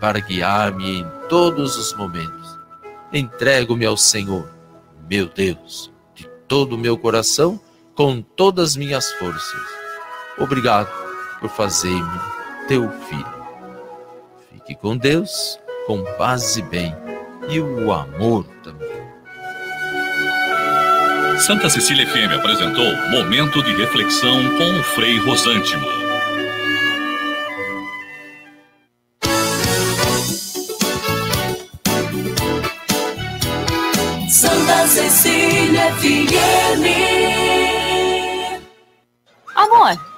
para guiar-me em todos os momentos. Entrego-me ao Senhor, meu Deus, de todo o meu coração, com todas as minhas forças. Obrigado por fazer-me teu filho. Fique com Deus, com paz e bem, e o amor também. Santa Cecília FM apresentou Momento de Reflexão com o Frei Rosântimo.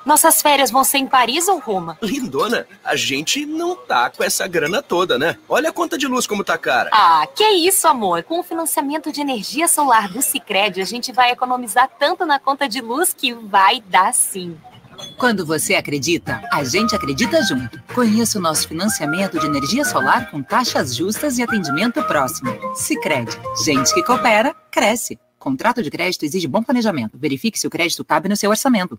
Nossas férias vão ser em Paris ou Roma? Lindona, a gente não tá com essa grana toda, né? Olha a conta de luz como tá cara. Ah, que isso, amor. Com o financiamento de energia solar do Sicredi, a gente vai economizar tanto na conta de luz que vai dar sim. Quando você acredita, a gente acredita junto. Conheça o nosso financiamento de energia solar com taxas justas e atendimento próximo. Sicredi, gente que coopera, cresce. Contrato de crédito exige bom planejamento. Verifique se o crédito cabe no seu orçamento.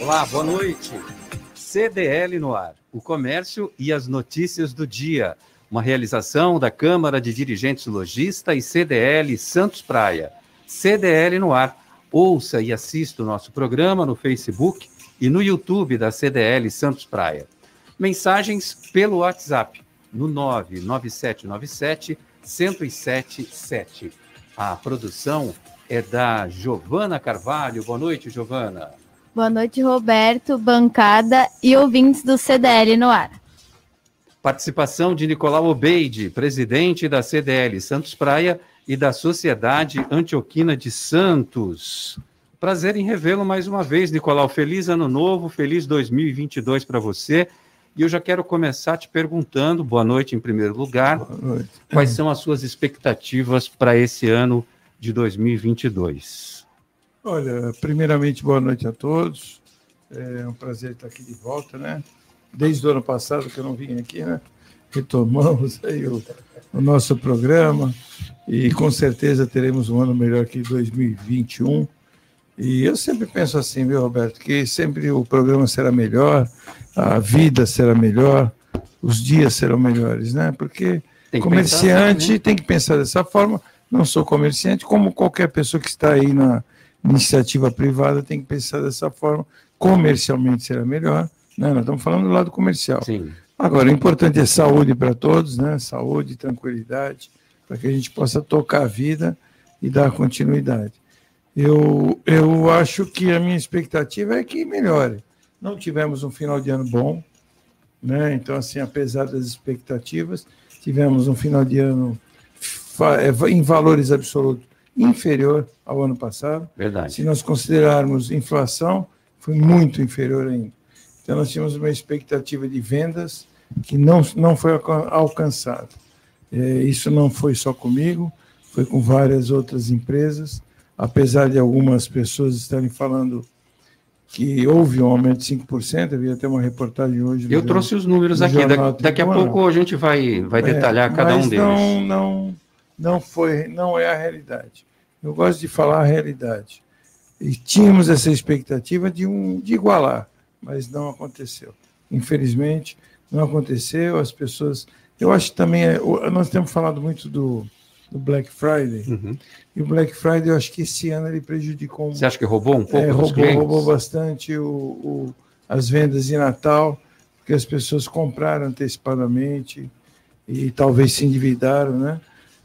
Olá, boa noite. CDL no ar, o comércio e as notícias do dia. Uma realização da Câmara de Dirigentes Logista e CDL Santos Praia. CDL no ar. Ouça e assista o nosso programa no Facebook e no YouTube da CDL Santos Praia. Mensagens pelo WhatsApp no 99797 1077. A produção é da Giovana Carvalho. Boa noite, Giovana. Boa noite, Roberto, bancada e ouvintes do CDL no ar. Participação de Nicolau Obeide, presidente da CDL Santos Praia e da Sociedade Antioquina de Santos. Prazer em revê-lo mais uma vez, Nicolau. Feliz ano novo, feliz 2022 para você. E eu já quero começar te perguntando, boa noite em primeiro lugar, quais são as suas expectativas para esse ano de 2022? Olha, primeiramente, boa noite a todos. É um prazer estar aqui de volta, né? Desde o ano passado que eu não vim aqui, né? Retomamos aí o, o nosso programa e com certeza teremos um ano melhor que 2021. E eu sempre penso assim, viu, Roberto, que sempre o programa será melhor, a vida será melhor, os dias serão melhores, né? Porque tem comerciante pensar, né? tem que pensar dessa forma. Não sou comerciante, como qualquer pessoa que está aí na, iniciativa privada tem que pensar dessa forma. Comercialmente será melhor, né? Nós estamos falando do lado comercial. Sim. Agora, o importante é saúde para todos, né? Saúde, tranquilidade, para que a gente possa tocar a vida e dar continuidade. Eu, eu acho que a minha expectativa é que melhore. Não tivemos um final de ano bom, né? Então, assim, apesar das expectativas, tivemos um final de ano é, em valores absolutos inferior ao ano passado. Verdade. Se nós considerarmos inflação, foi muito inferior ainda. Então, nós tínhamos uma expectativa de vendas que não, não foi alcançada. É, isso não foi só comigo, foi com várias outras empresas, apesar de algumas pessoas estarem falando que houve um aumento de 5%, havia até uma reportagem hoje. Eu trouxe os números aqui, daqui, daqui a pouco a gente vai, vai é, detalhar é, cada um deles. Não, não, não foi, não é a realidade. Eu gosto de falar a realidade. E tínhamos essa expectativa de, um, de igualar, mas não aconteceu. Infelizmente, não aconteceu. As pessoas. Eu acho que também. É, nós temos falado muito do, do Black Friday. Uhum. E o Black Friday, eu acho que esse ano ele prejudicou. Você acha que roubou um pouco? É, roubou, roubou bastante o, o, as vendas de Natal, porque as pessoas compraram antecipadamente e talvez se endividaram, né?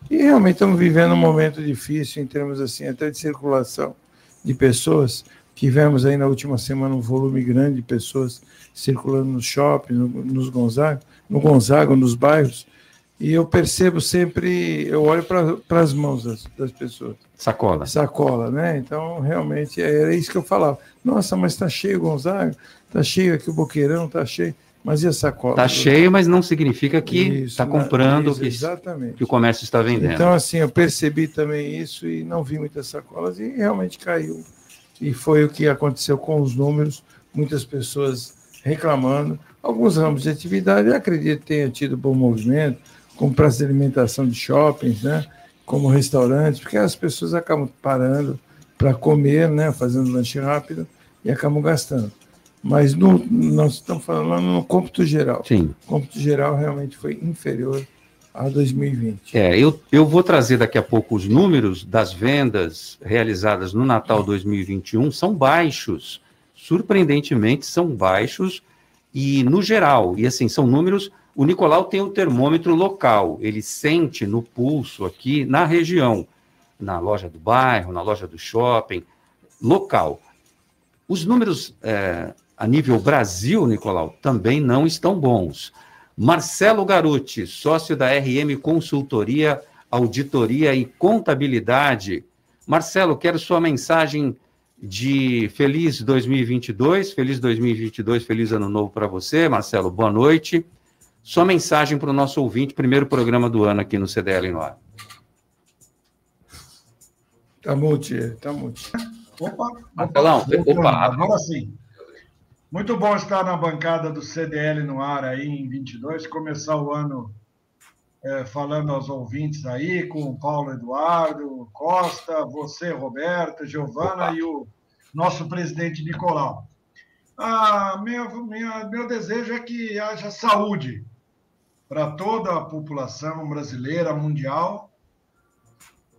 E realmente estamos vivendo um momento difícil em termos assim, até de circulação de pessoas. Tivemos aí na última semana um volume grande de pessoas circulando no shopping, no, nos Gonzaga, no Gonzaga, nos bairros, e eu percebo sempre, eu olho para as mãos das, das, pessoas. Sacola. Sacola, né? Então, realmente, era isso que eu falava. Nossa, mas está cheio Gonzaga, está cheio aqui o Boqueirão, está cheio. Mas e a sacola? Está cheio, mas não significa que está comprando, isso, que, exatamente. que o comércio está vendendo. Então, assim, eu percebi também isso e não vi muitas sacolas e realmente caiu. E foi o que aconteceu com os números, muitas pessoas reclamando. Alguns ramos de atividade, eu acredito que tenha tido bom movimento, como praça de alimentação de shoppings, né? como restaurantes, porque as pessoas acabam parando para comer, né? fazendo lanche rápido e acabam gastando. Mas no, nós estamos falando no cômputo geral. Sim. O cômputo geral realmente foi inferior a 2020. É, eu, eu vou trazer daqui a pouco os números das vendas realizadas no Natal 2021, são baixos. Surpreendentemente, são baixos e no geral. E assim, são números. O Nicolau tem o termômetro local, ele sente no pulso aqui na região, na loja do bairro, na loja do shopping, local. Os números é, a nível Brasil, Nicolau, também não estão bons. Marcelo Garuti, sócio da RM Consultoria, Auditoria e Contabilidade. Marcelo, quero sua mensagem de feliz 2022, feliz 2022, feliz ano novo para você, Marcelo. Boa noite. Sua mensagem para o nosso ouvinte, primeiro programa do ano aqui no CDL no ar. Tá multi, tá multi. Opa, Marcelão, opa, opa, agora sim. Muito bom estar na bancada do CDL no ar aí em 22, começar o ano é, falando aos ouvintes aí, com o Paulo Eduardo Costa, você, Roberto, Giovana e o nosso presidente Nicolau. Ah, minha, minha, meu desejo é que haja saúde para toda a população brasileira, mundial,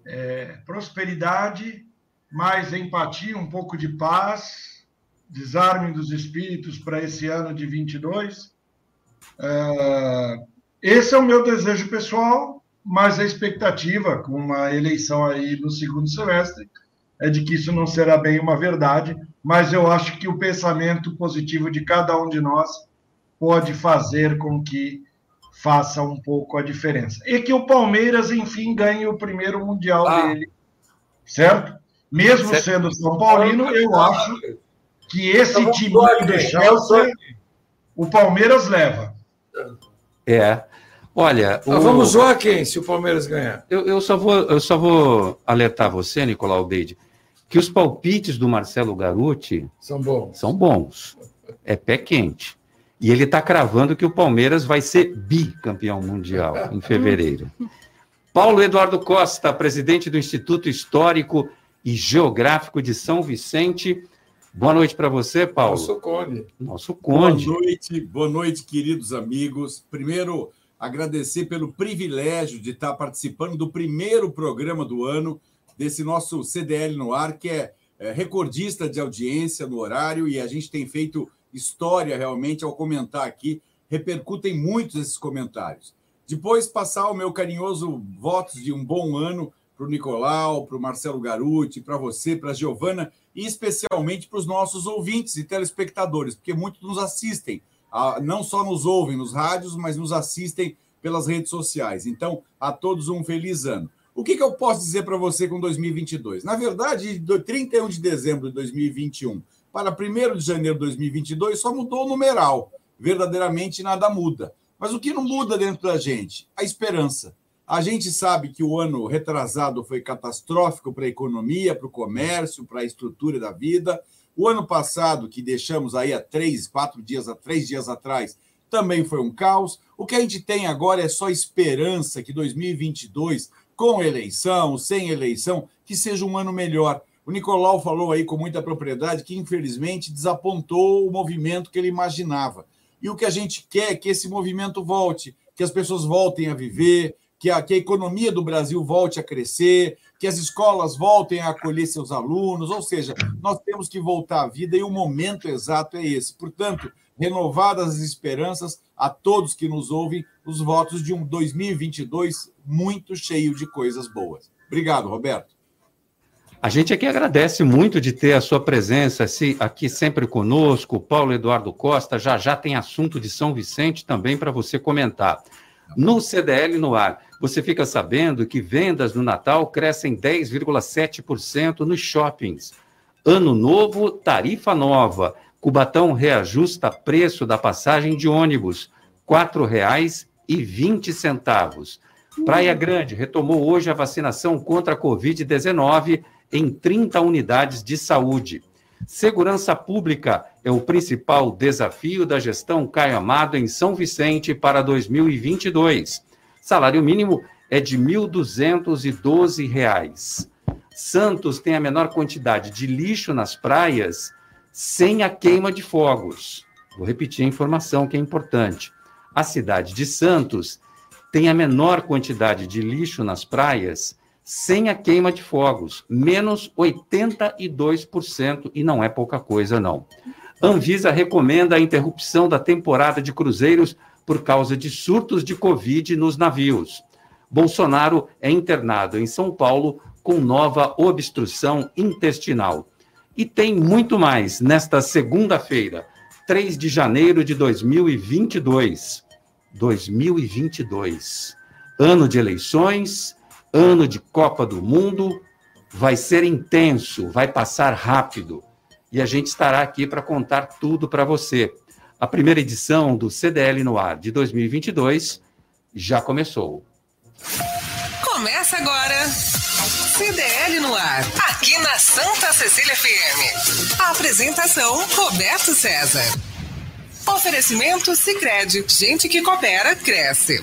é, prosperidade, mais empatia, um pouco de paz, desarme dos espíritos para esse ano de 22. É, esse é o meu desejo pessoal, mas a expectativa com uma eleição aí no segundo semestre é de que isso não será bem uma verdade, mas eu acho que o pensamento positivo de cada um de nós pode fazer com que faça um pouco a diferença. E que o Palmeiras, enfim, ganhe o primeiro Mundial ah. dele, certo? Mesmo certo. sendo São Paulino, eu acho que esse então, time do Chelsea, o Palmeiras leva. É. Olha. O... Vamos zoar quem se o Palmeiras ganhar? Eu, eu, só, vou, eu só vou alertar você, Nicolau Beide, que os palpites do Marcelo Garuti são bons. São bons. É pé quente. E ele está cravando que o Palmeiras vai ser bicampeão mundial em fevereiro. Paulo Eduardo Costa, presidente do Instituto Histórico e Geográfico de São Vicente Boa noite para você, Paulo. Nosso Conde. Nosso Conde. Boa noite, boa noite, queridos amigos. Primeiro, agradecer pelo privilégio de estar participando do primeiro programa do ano desse nosso CDL no ar, que é, é recordista de audiência no horário, e a gente tem feito história realmente ao comentar aqui. Repercutem muitos esses comentários. Depois, passar o meu carinhoso votos de um bom ano para o Nicolau, para o Marcelo Garuti, para você, para a Giovana e especialmente para os nossos ouvintes e telespectadores, porque muitos nos assistem, não só nos ouvem nos rádios, mas nos assistem pelas redes sociais. Então, a todos um feliz ano. O que, que eu posso dizer para você com 2022? Na verdade, de 31 de dezembro de 2021 para 1 de janeiro de 2022, só mudou o numeral. Verdadeiramente nada muda. Mas o que não muda dentro da gente? A esperança. A gente sabe que o ano retrasado foi catastrófico para a economia, para o comércio, para a estrutura da vida. O ano passado, que deixamos aí há três, quatro dias, há três dias atrás, também foi um caos. O que a gente tem agora é só esperança que 2022, com eleição, sem eleição, que seja um ano melhor. O Nicolau falou aí com muita propriedade que, infelizmente, desapontou o movimento que ele imaginava. E o que a gente quer é que esse movimento volte, que as pessoas voltem a viver, que a, que a economia do Brasil volte a crescer, que as escolas voltem a acolher seus alunos, ou seja, nós temos que voltar à vida e o momento exato é esse. Portanto, renovadas as esperanças a todos que nos ouvem, os votos de um 2022 muito cheio de coisas boas. Obrigado, Roberto. A gente aqui agradece muito de ter a sua presença aqui sempre conosco. Paulo Eduardo Costa, já já tem assunto de São Vicente também para você comentar. No CDL no ar, você fica sabendo que vendas no Natal crescem 10,7% nos shoppings. Ano novo, tarifa nova. Cubatão reajusta preço da passagem de ônibus, R$ 4,20. Praia Grande retomou hoje a vacinação contra a Covid-19 em 30 unidades de saúde. Segurança pública é o principal desafio da gestão Caio Amado em São Vicente para 2022. Salário mínimo é de R$ 1.212. Santos tem a menor quantidade de lixo nas praias sem a queima de fogos. Vou repetir a informação que é importante. A cidade de Santos tem a menor quantidade de lixo nas praias sem a queima de fogos, menos 82%, e não é pouca coisa, não. Anvisa recomenda a interrupção da temporada de cruzeiros por causa de surtos de Covid nos navios. Bolsonaro é internado em São Paulo com nova obstrução intestinal. E tem muito mais nesta segunda-feira, 3 de janeiro de 2022. 2022. Ano de eleições, ano de Copa do Mundo, vai ser intenso, vai passar rápido. E a gente estará aqui para contar tudo para você. A primeira edição do CDL no ar de 2022 já começou. Começa agora. CDL no ar, aqui na Santa Cecília FM. A apresentação Roberto César. Oferecimento Sicredi, gente que coopera cresce.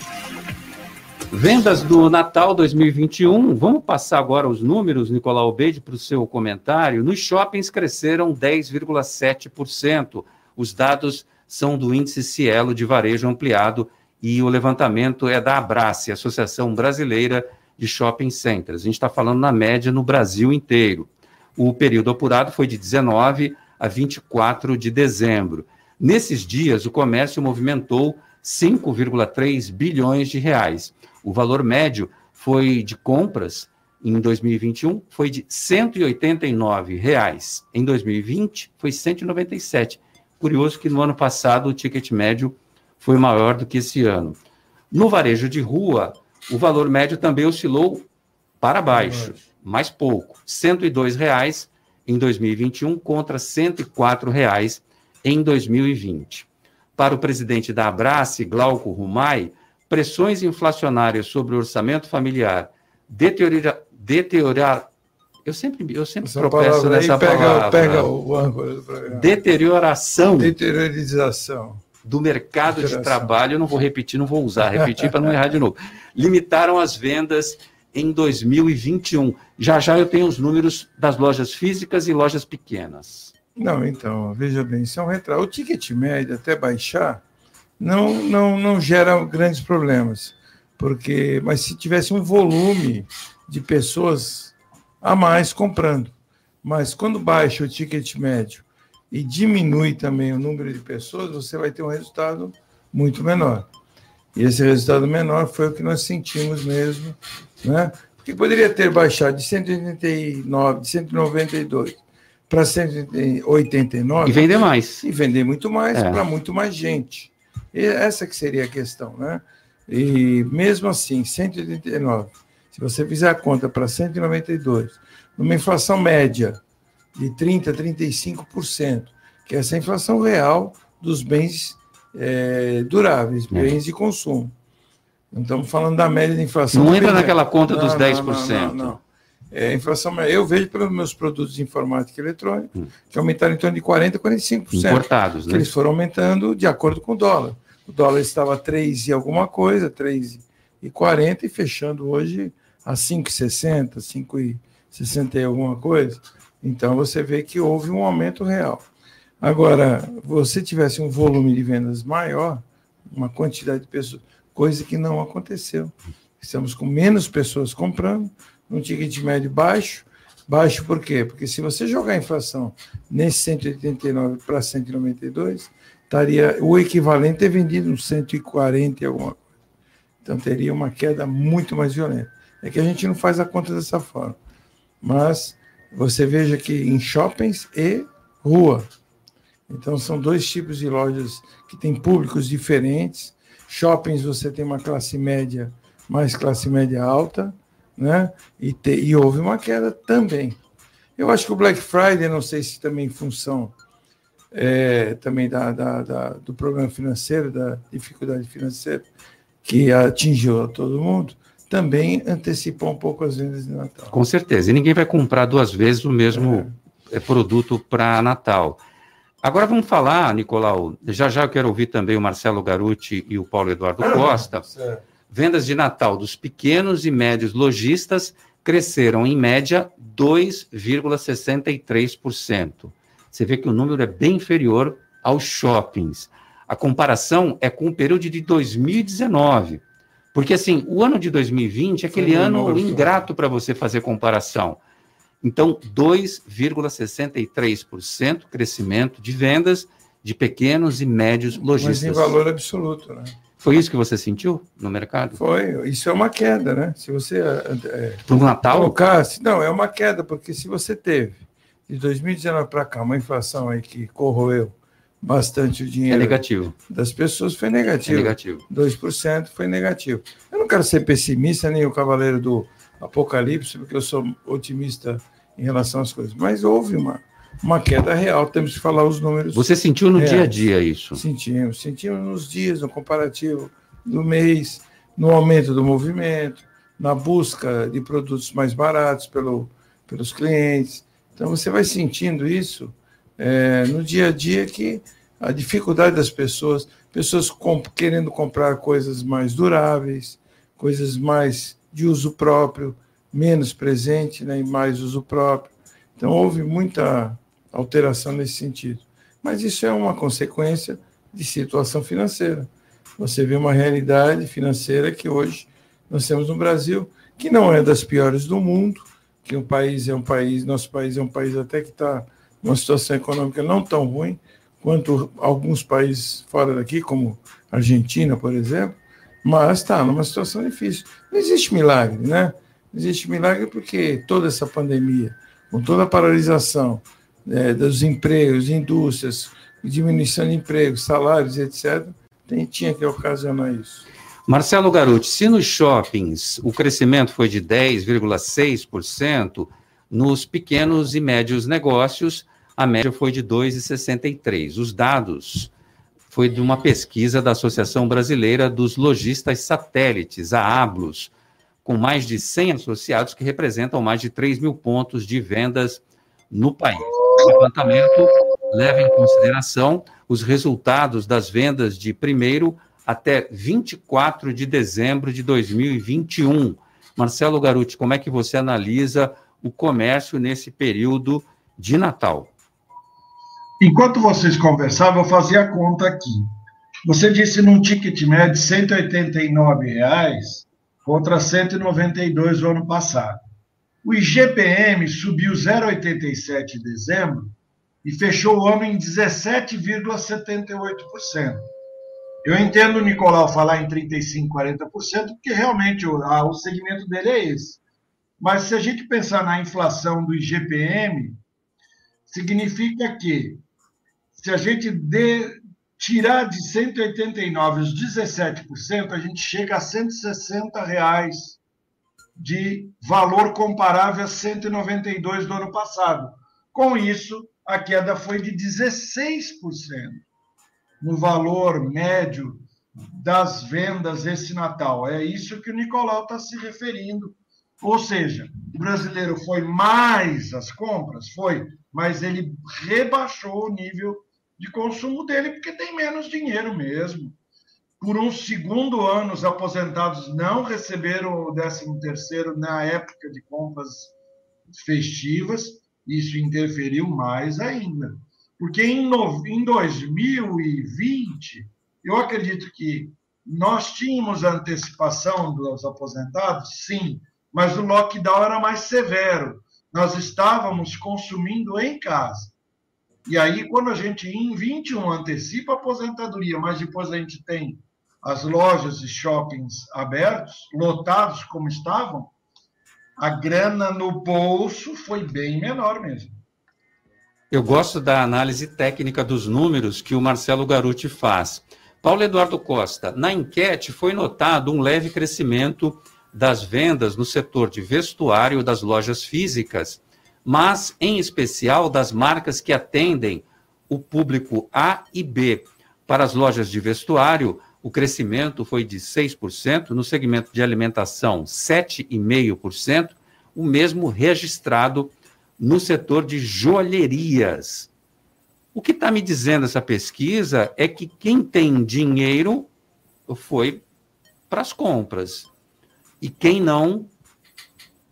Vendas do Natal 2021, vamos passar agora os números, Nicolau Obeide, para o seu comentário. Nos shoppings cresceram 10,7%. Os dados são do índice Cielo de varejo ampliado e o levantamento é da Abrace, Associação Brasileira de Shopping Centers. A gente está falando na média no Brasil inteiro. O período apurado foi de 19 a 24 de dezembro. Nesses dias, o comércio movimentou 5,3 bilhões de reais. O valor médio foi de compras em 2021 foi de 189 reais. Em 2020 foi 197. Curioso que no ano passado o ticket médio foi maior do que esse ano. No varejo de rua, o valor médio também oscilou para baixo, mais pouco, 102 reais em 2021 contra 104 reais em 2020. Para o presidente da Abrace, Glauco Rumai, pressões inflacionárias sobre o orçamento familiar, deteriorar, deteriorar eu sempre, eu sempre Essa tropeço nessa pega, palavra. Pega o do programa. Deterioração. Deteriorização. Do mercado de trabalho, eu não vou repetir, não vou usar, repetir para não errar de novo. Limitaram as vendas em 2021. Já já eu tenho os números das lojas físicas e lojas pequenas. Não, então, veja bem, isso é um retrato. O ticket médio até baixar, não, não, não gera grandes problemas, porque mas se tivesse um volume de pessoas a mais comprando, mas quando baixa o ticket médio e diminui também o número de pessoas, você vai ter um resultado muito menor. E esse resultado menor foi o que nós sentimos mesmo, né? Porque poderia ter baixado de 189, de 192 para 189 e vender mais. E vender muito mais é. para muito mais gente. E essa que seria a questão, né? E mesmo assim, 189, se você fizer a conta para 192, numa inflação média de 30%, 35%, que é essa inflação real dos bens é, duráveis, é. bens de consumo. Não estamos falando da média de inflação. Não entra naquela conta dos não, 10%. Não, não, não. É, inflação, eu vejo pelos meus produtos de informática eletrônica hum. que aumentaram em torno de 40%, 45%. Importados, né? Eles foram aumentando de acordo com o dólar. O dólar estava 3 e alguma coisa, 3,40 e fechando hoje a 5,60, 5,60 e alguma coisa. Então você vê que houve um aumento real. Agora, você tivesse um volume de vendas maior, uma quantidade de pessoas, coisa que não aconteceu. Estamos com menos pessoas comprando, um ticket médio baixo. Baixo por quê? Porque se você jogar a inflação nesse 189 para 192, estaria o equivalente ter vendido uns 140 e alguma coisa. Então teria uma queda muito mais violenta. É que a gente não faz a conta dessa forma. Mas você veja que em shoppings e rua. Então são dois tipos de lojas que têm públicos diferentes. Shoppings você tem uma classe média, mais classe média alta, né? E, te, e houve uma queda também. Eu acho que o Black Friday, não sei se também em função é, também da, da, da, do problema financeiro, da dificuldade financeira que atingiu a todo mundo, também antecipou um pouco as vendas de Natal. Com certeza. E ninguém vai comprar duas vezes o mesmo é. produto para Natal. Agora vamos falar, Nicolau, já já eu quero ouvir também o Marcelo Garuti e o Paulo Eduardo Costa. Vendas de Natal dos pequenos e médios lojistas cresceram em média 2,63%. Você vê que o número é bem inferior aos shoppings. A comparação é com o período de 2019. Porque, assim, o ano de 2020 é aquele Sim, ano ingrato para você fazer comparação. Então, 2,63% crescimento de vendas de pequenos e médios lojistas. Mas em valor absoluto, né? Foi isso que você sentiu no mercado? Foi. Isso é uma queda, né? Se você. É, Para o Natal? Colocar, não, é uma queda, porque se você teve de 2019 para cá uma inflação aí que corroeu bastante o dinheiro. É negativo. Das pessoas foi negativo. É negativo. 2% foi negativo. Eu não quero ser pessimista, nem o cavaleiro do apocalipse, porque eu sou otimista em relação às coisas, mas houve uma, uma queda real, temos que falar os números. Você sentiu no reais. dia a dia isso? Sentimos, sentimos nos dias, no comparativo do mês, no aumento do movimento, na busca de produtos mais baratos pelo, pelos clientes. Então você vai sentindo isso é, no dia a dia que a dificuldade das pessoas, pessoas comp querendo comprar coisas mais duráveis, coisas mais de uso próprio, menos presente né, e mais uso próprio. Então houve muita alteração nesse sentido. Mas isso é uma consequência de situação financeira. Você vê uma realidade financeira que hoje nós temos no Brasil, que não é das piores do mundo, que um país é um país, nosso país é um país até que está uma situação econômica não tão ruim quanto alguns países fora daqui, como Argentina, por exemplo, mas está numa situação difícil. Não existe milagre, né? Não existe milagre porque toda essa pandemia, com toda a paralisação é, dos empregos, indústrias, diminuição de empregos, salários, etc., tem, tinha que ocasionar isso. Marcelo Garuti, se nos shoppings o crescimento foi de 10,6%, nos pequenos e médios negócios a média foi de 2,63. Os dados foi de uma pesquisa da Associação Brasileira dos Lojistas Satélites, a ABLOS, com mais de 100 associados que representam mais de 3 mil pontos de vendas no país. O levantamento leva em consideração os resultados das vendas de primeiro até 24 de dezembro de 2021. Marcelo Garuti, como é que você analisa o comércio nesse período de Natal? Enquanto vocês conversavam, eu fazia a conta aqui. Você disse num ticket médio 189 reais contra 192 no ano passado. O IGPM subiu 0,87 em dezembro e fechou o ano em 17,78%. Eu entendo o Nicolau falar em 35%, 40%, porque realmente o, a, o segmento dele é esse. Mas se a gente pensar na inflação do IGPM, significa que se a gente de, tirar de 189 os 17%, a gente chega a 160 reais de valor comparável a 192 do ano passado. Com isso, a queda foi de 16% no valor médio das vendas esse Natal. É isso que o Nicolau está se referindo. Ou seja, o brasileiro foi mais as compras? Foi, mas ele rebaixou o nível de consumo dele, porque tem menos dinheiro mesmo. Por um segundo ano, os aposentados não receberam o 13º na época de compras festivas, isso interferiu mais ainda. Porque em, no, em 2020, eu acredito que nós tínhamos a antecipação dos aposentados, sim, mas o lockdown era mais severo. Nós estávamos consumindo em casa. E aí, quando a gente em 21 antecipa a aposentadoria, mas depois a gente tem as lojas e shoppings abertos, lotados como estavam, a grana no bolso foi bem menor mesmo. Eu gosto da análise técnica dos números que o Marcelo Garuti faz. Paulo Eduardo Costa, na enquete foi notado um leve crescimento das vendas no setor de vestuário das lojas físicas, mas em especial das marcas que atendem o público A e B. Para as lojas de vestuário, o crescimento foi de 6%, no segmento de alimentação, 7,5%, o mesmo registrado no setor de joalherias. O que está me dizendo essa pesquisa é que quem tem dinheiro foi para as compras. E quem não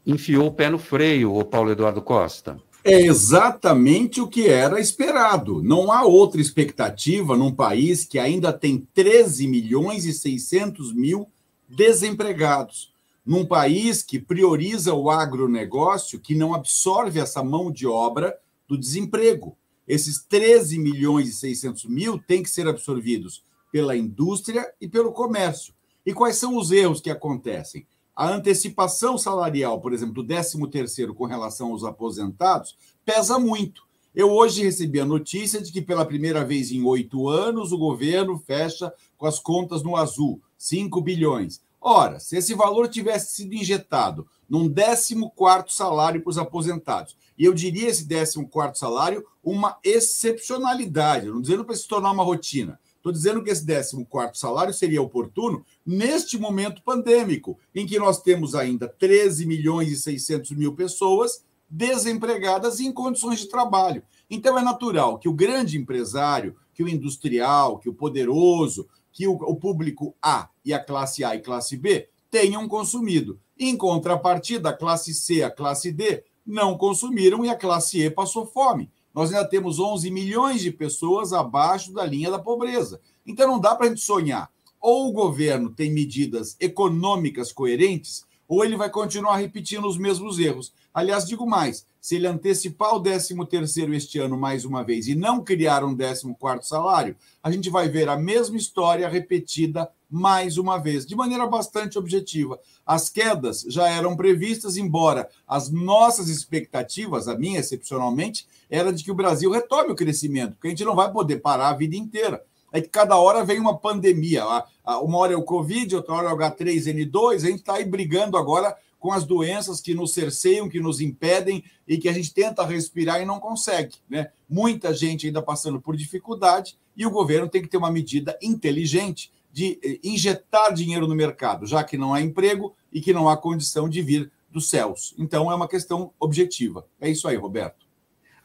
enfiou o pé no freio, o Paulo Eduardo Costa. É exatamente o que era esperado. Não há outra expectativa num país que ainda tem 13 milhões e 600 mil desempregados. Num país que prioriza o agronegócio, que não absorve essa mão de obra do desemprego. Esses 13 milhões e 600 mil têm que ser absorvidos pela indústria e pelo comércio. E quais são os erros que acontecem? a antecipação salarial, por exemplo, do 13º com relação aos aposentados, pesa muito. Eu hoje recebi a notícia de que pela primeira vez em oito anos o governo fecha com as contas no azul, 5 bilhões. Ora, se esse valor tivesse sido injetado num 14º salário para os aposentados, e eu diria esse 14º salário uma excepcionalidade, não dizendo para se tornar uma rotina, Estou dizendo que esse 14 salário seria oportuno neste momento pandêmico, em que nós temos ainda 13 milhões e 600 mil pessoas desempregadas em condições de trabalho. Então é natural que o grande empresário, que o industrial, que o poderoso, que o, o público A e a classe A e classe B tenham consumido. Em contrapartida, a classe C, a classe D não consumiram e a classe E passou fome nós ainda temos 11 milhões de pessoas abaixo da linha da pobreza. Então não dá para a gente sonhar. Ou o governo tem medidas econômicas coerentes, ou ele vai continuar repetindo os mesmos erros. Aliás, digo mais: se ele antecipar o 13º este ano mais uma vez e não criar um 14º salário, a gente vai ver a mesma história repetida mais uma vez, de maneira bastante objetiva. As quedas já eram previstas, embora as nossas expectativas, a minha excepcionalmente, era de que o Brasil retome o crescimento, porque a gente não vai poder parar a vida inteira. É que cada hora vem uma pandemia. Uma hora é o Covid, outra hora é o H3N2, a gente está aí brigando agora com as doenças que nos cerceiam, que nos impedem e que a gente tenta respirar e não consegue. Né? Muita gente ainda passando por dificuldade e o governo tem que ter uma medida inteligente de eh, injetar dinheiro no mercado, já que não há emprego e que não há condição de vir dos céus. Então é uma questão objetiva. É isso aí, Roberto.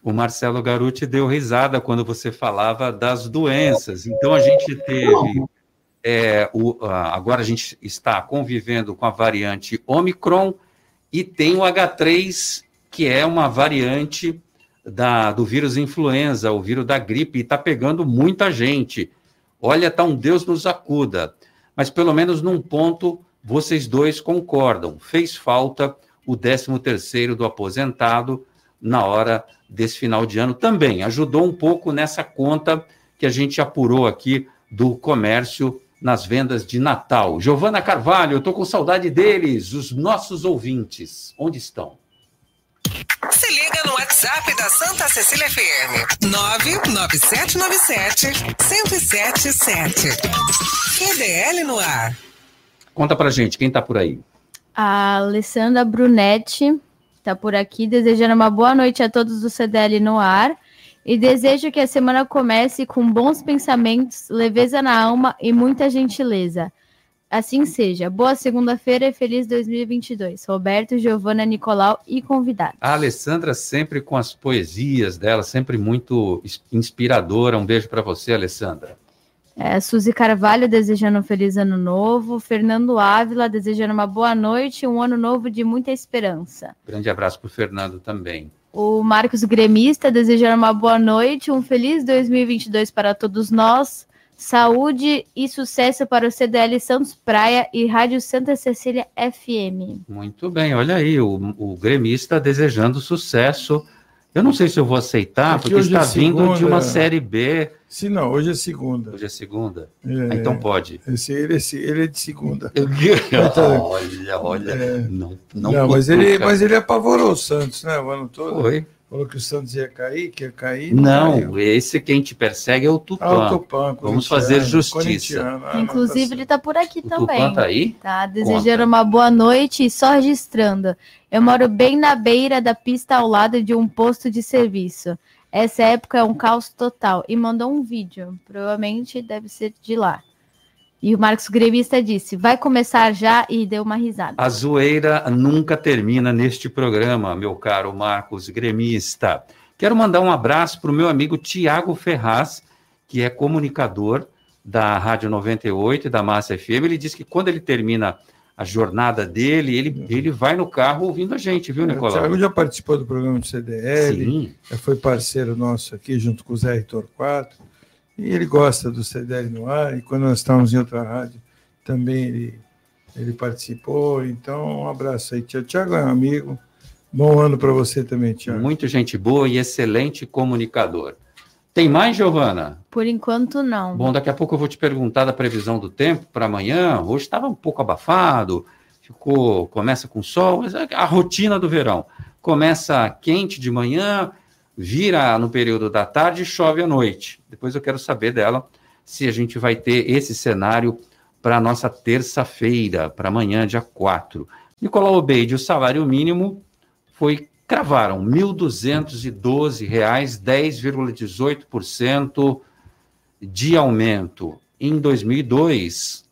O Marcelo Garuti deu risada quando você falava das doenças. Então a gente teve. É, o, agora a gente está convivendo com a variante Omicron e tem o H3, que é uma variante da, do vírus influenza, o vírus da gripe, e está pegando muita gente. Olha, tá um Deus nos acuda. Mas pelo menos num ponto vocês dois concordam. Fez falta o 13 terceiro do aposentado na hora desse final de ano também. Ajudou um pouco nessa conta que a gente apurou aqui do comércio nas vendas de Natal. Giovana Carvalho, eu estou com saudade deles, os nossos ouvintes. Onde estão? Se liga no WhatsApp da Santa Cecília FM. 99797-1077. QDL no ar. Conta pra gente, quem tá por aí? A Alessandra Brunetti está por aqui, desejando uma boa noite a todos do CDL no ar. E desejo que a semana comece com bons pensamentos, leveza na alma e muita gentileza. Assim seja. Boa segunda-feira e feliz 2022. Roberto, Giovana, Nicolau e convidados. A Alessandra sempre com as poesias dela, sempre muito inspiradora. Um beijo para você, Alessandra. É, Suzy Carvalho desejando um feliz ano novo. Fernando Ávila desejando uma boa noite e um ano novo de muita esperança. Grande abraço para o Fernando também. O Marcos Gremista desejando uma boa noite, um feliz 2022 para todos nós. Saúde e sucesso para o CDL Santos Praia e Rádio Santa Cecília FM. Muito bem, olha aí, o, o gremista desejando sucesso Eu não sei se eu vou aceitar, Aqui porque hoje está é vindo de segunda. uma série B. Se não, hoje é segunda. Hoje é segunda. É. Ah, Então pode. Esse, ele, esse- ele é de segunda. olha, olha. Não, não, Não, mas, ele, mas ele apavorou o Santos, né? O ano todo. Foi. Falou que o Santos ia cair, que ia cair. Não, caiu. esse quem te persegue é o Tupã. Ah, o Tupã, Vamos fazer justiça. Ah, não, Inclusive, tá ele tá por aqui também. Tupã tá aí? Tá, desejando uma boa noite e só registrando. Eu moro bem na beira da pista ao lado de um posto de serviço. Essa época é um caos total. E mandou um vídeo. Provavelmente deve ser de lá. E o Marcos Grevista disse: vai começar já e deu uma risada. A zoeira nunca termina neste programa, meu caro Marcos Gremista. Quero mandar um abraço para o meu amigo Tiago Ferraz, que é comunicador da Rádio 98 e da Massa FM. Ele diz que quando ele termina a jornada dele, ele, ele vai no carro ouvindo a gente, viu, O Nicolau? Thiago já participou do programa do CDL, Sim. já foi parceiro nosso aqui, junto com o Zé Torquato, e ele gosta do CDL no ar, e quando nós estávamos em outra rádio, também ele, ele participou, então um abraço aí, Tiago. Tiago é um amigo, bom ano para você também, Tiago. Muito gente boa e excelente comunicador. Tem mais, Giovana? Por enquanto, não. Bom, daqui a pouco eu vou te perguntar da previsão do tempo para amanhã. Hoje estava um pouco abafado, ficou, começa com sol, mas é a rotina do verão. Começa quente de manhã, vira no período da tarde e chove à noite. Depois eu quero saber dela se a gente vai ter esse cenário para a nossa terça-feira, para amanhã, dia 4. Nicolau Obeide, o salário mínimo foi cravaram 1.212 reais, 10,18% de aumento. Em 2002,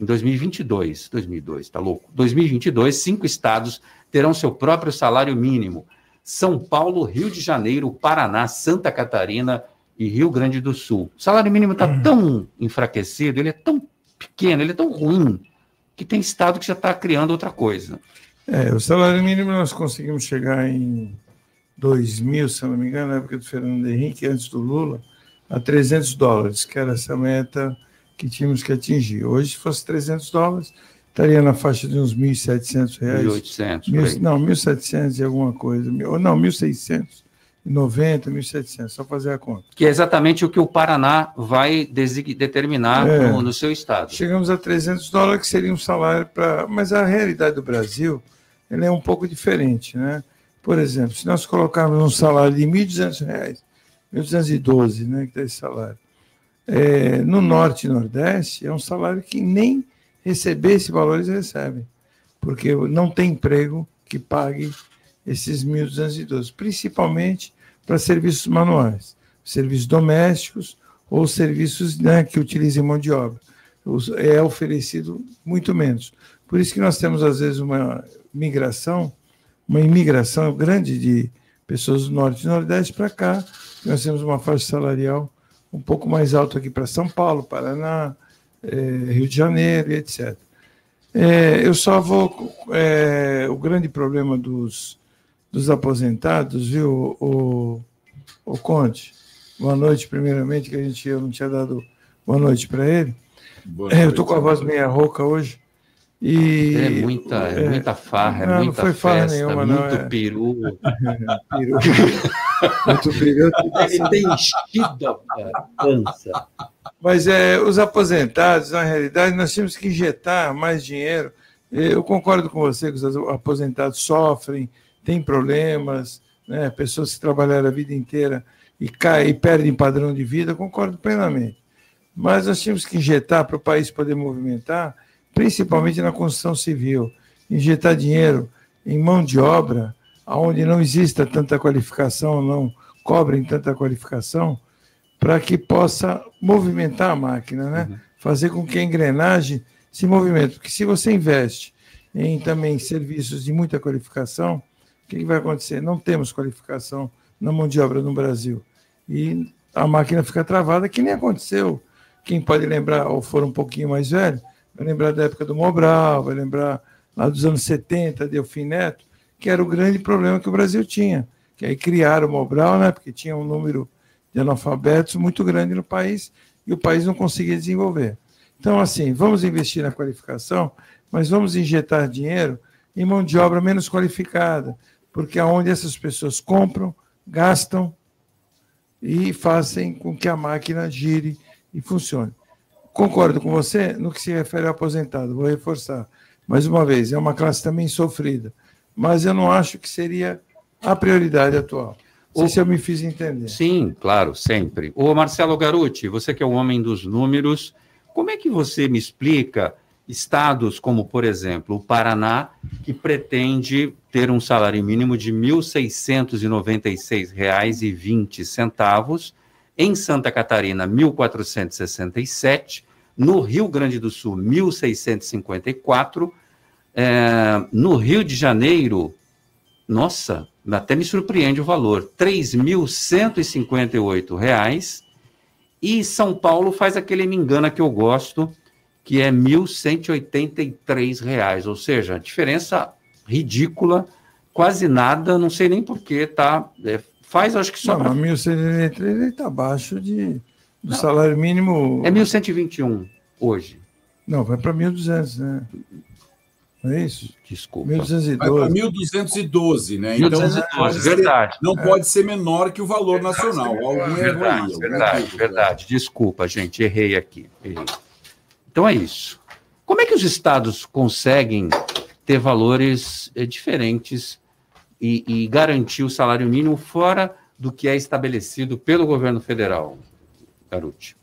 em 2022, 2002, tá louco? 2022, cinco estados terão seu próprio salário mínimo. São Paulo, Rio de Janeiro, Paraná, Santa Catarina e Rio Grande do Sul. O salário mínimo está tão enfraquecido, ele é tão pequeno, ele é tão ruim, que tem estado que já está criando outra coisa. É, o salário mínimo nós conseguimos chegar em 2000, se não me engano, na época do Fernando Henrique, antes do Lula, a 300 dólares, que era essa meta que tínhamos que atingir. Hoje, se fosse 300 dólares, estaria na faixa de uns 1.700 reais. 1.800, Mil-. Não, 1.700 e alguma coisa. Mil- Não, 1.690, 1.700, só fazer a conta. Que é exatamente o que o Paraná vai determinar É. no, no seu estado. Chegamos a 300 dólares, que seria um salário para. Mas a realidade do Brasil ela é um pouco diferente. Né? Por exemplo, se nós colocarmos um salário de 1.200 reais, 1.212, né, que é esse salário, é, no Norte e Nordeste, é um salário que nem receber esse valor eles recebem, porque não tem emprego que pague esses 1.212, principalmente para serviços manuais, serviços domésticos ou serviços né, que utilizem mão de obra. É oferecido muito menos. Por isso que nós temos, às vezes, uma migração, uma imigração grande de pessoas do Norte e Nordeste para cá. Nós temos uma faixa salarial um pouco mais alta aqui para São Paulo, Paraná, eh, Rio de Janeiro etc. É, eu só vou. é, o grande problema dos, dos aposentados, viu, o, o Conte? Boa noite, primeiramente, que a gente eu não tinha dado boa noite para ele. Boa É, eu noite, estou com a voz meia rouca hoje. E, É muita, é muita farra, é não, não muita foi farra festa, nenhuma, muito não, é. peru. Peru. Muito peru. Ele tem enchido a pança. Mas é, os aposentados, na realidade, nós tínhamos que injetar mais dinheiro. Eu concordo com você que os aposentados sofrem, têm problemas, né? pessoas que trabalharam a vida inteira e caem e perdem padrão de vida, concordo plenamente. Mas nós tínhamos que injetar para o país poder movimentar, principalmente na construção civil, injetar dinheiro em mão de obra, onde não exista tanta qualificação, não cobrem tanta qualificação, para que possa movimentar a máquina, né? Fazer com que a engrenagem se movimente. Porque se você investe em também serviços de muita qualificação, o que vai acontecer? Não temos qualificação na mão de obra no Brasil. E a máquina fica travada, que nem aconteceu. Quem pode lembrar, ou for um pouquinho mais velho, vai lembrar da época do Mobral, vai lembrar lá dos anos 70, de Elfim Neto, que era o grande problema que o Brasil tinha. Que aí criaram o Mobral, né? Porque tinha um número de analfabetos muito grande no país e o país não conseguia desenvolver. Então, assim, vamos investir na qualificação, mas vamos injetar dinheiro em mão de obra menos qualificada, porque aonde essas pessoas compram, gastam e fazem com que a máquina gire e funcione. Concordo com você no que se refere ao aposentado, vou reforçar. Mais uma vez, é uma classe também sofrida, mas eu não acho que seria a prioridade atual. Não sei se eu me fiz entender. Sim, claro, sempre. Ô Marcelo Garuti, você que é o homem dos números, como é que você me explica estados como, por exemplo, o Paraná, que pretende ter um salário mínimo de R$ 1.696,20, em Santa Catarina, 1.467, no Rio Grande do Sul, 1.654, é, no Rio de Janeiro, nossa, até me surpreende o valor, R$ 3.158, e São Paulo faz aquele me engana que eu gosto, que é R$ 1.183, ou seja, diferença ridícula, quase nada, não sei nem porquê, tá? É, faz, acho que só. Não, pra... 1.183 ele está abaixo de, do não, salário mínimo. É 1.121 hoje. Não, vai para 1.200, né? Não é isso? Desculpa. 1.212. Vai para 1.212, né? 1.212, então, verdade. Não é. pode ser menor que o valor nacional. Algum verdade, verdade, verdade. Desculpa, gente, errei aqui. Errei. Então é isso. Como é que os estados conseguem ter valores eh, diferentes e, e, garantir o salário mínimo fora do que é estabelecido pelo governo federal, Garuti?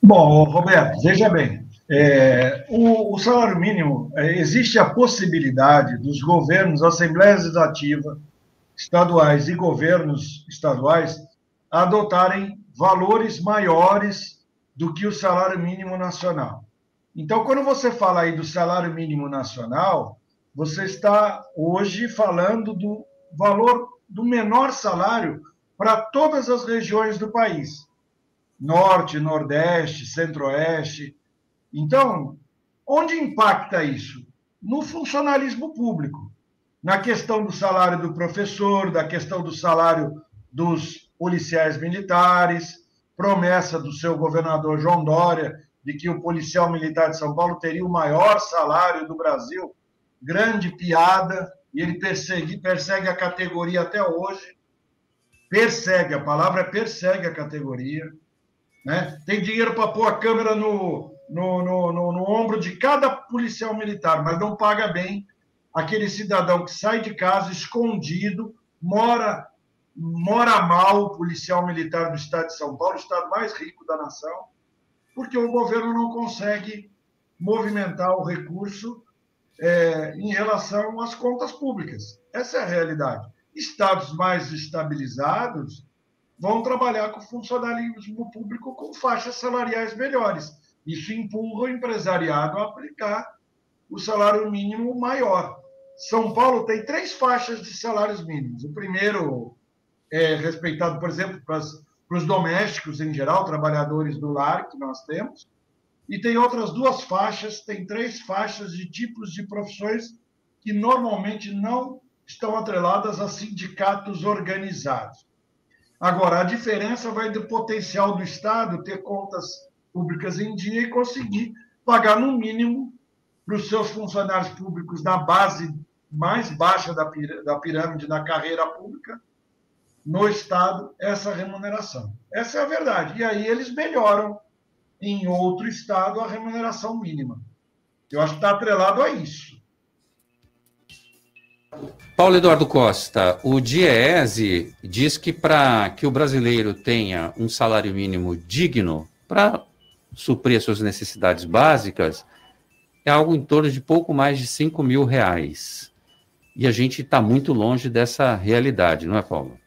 Bom, Roberto, veja bem. É, o, o, salário mínimo, é, existe a possibilidade dos governos, Assembleias Legislativa, estaduais e governos estaduais adotarem valores maiores do que o salário mínimo nacional. Então, quando você fala aí do salário mínimo nacional, você está hoje falando do valor do menor salário para todas as regiões do país. Norte, Nordeste, Centro-Oeste. Então, onde impacta isso? No funcionalismo público, na questão do salário do professor, da questão do salário dos policiais militares, promessa do seu governador João Dória de que o policial militar de São Paulo teria o maior salário do Brasil. Grande piada, e ele persegue, persegue a categoria até hoje. Persegue, a palavra é persegue a categoria. Né? Tem dinheiro para pôr a câmera no, no, no, no, no ombro de cada policial militar, mas não paga bem aquele cidadão que sai de casa escondido, mora mora mal o policial militar do estado de São Paulo, o estado mais rico da nação, porque o governo não consegue movimentar o recurso é, em relação às contas públicas. Essa é a realidade. Estados mais estabilizados vão trabalhar com funcionalismo público com faixas salariais melhores. Isso empurra o empresariado a aplicar o salário mínimo maior. São Paulo tem três faixas de salários mínimos. O primeiro é respeitado, por exemplo, para, os domésticos em geral, trabalhadores do lar que nós temos, e tem outras duas faixas, tem três faixas de tipos de profissões que normalmente não estão atreladas a sindicatos organizados. Agora, a diferença vai do potencial do Estado ter contas públicas em dia e conseguir pagar no mínimo para os seus funcionários públicos na base mais baixa da pirâmide na carreira pública no Estado essa remuneração. Essa é a verdade. E aí eles melhoram em outro Estado a remuneração mínima. Eu acho que está atrelado a isso. Paulo Eduardo Costa, o DIEESE diz que para que o brasileiro tenha um salário mínimo digno para suprir suas necessidades básicas, é algo em torno de pouco mais de 5 mil reais. E a gente está muito longe dessa realidade, não é, Paulo?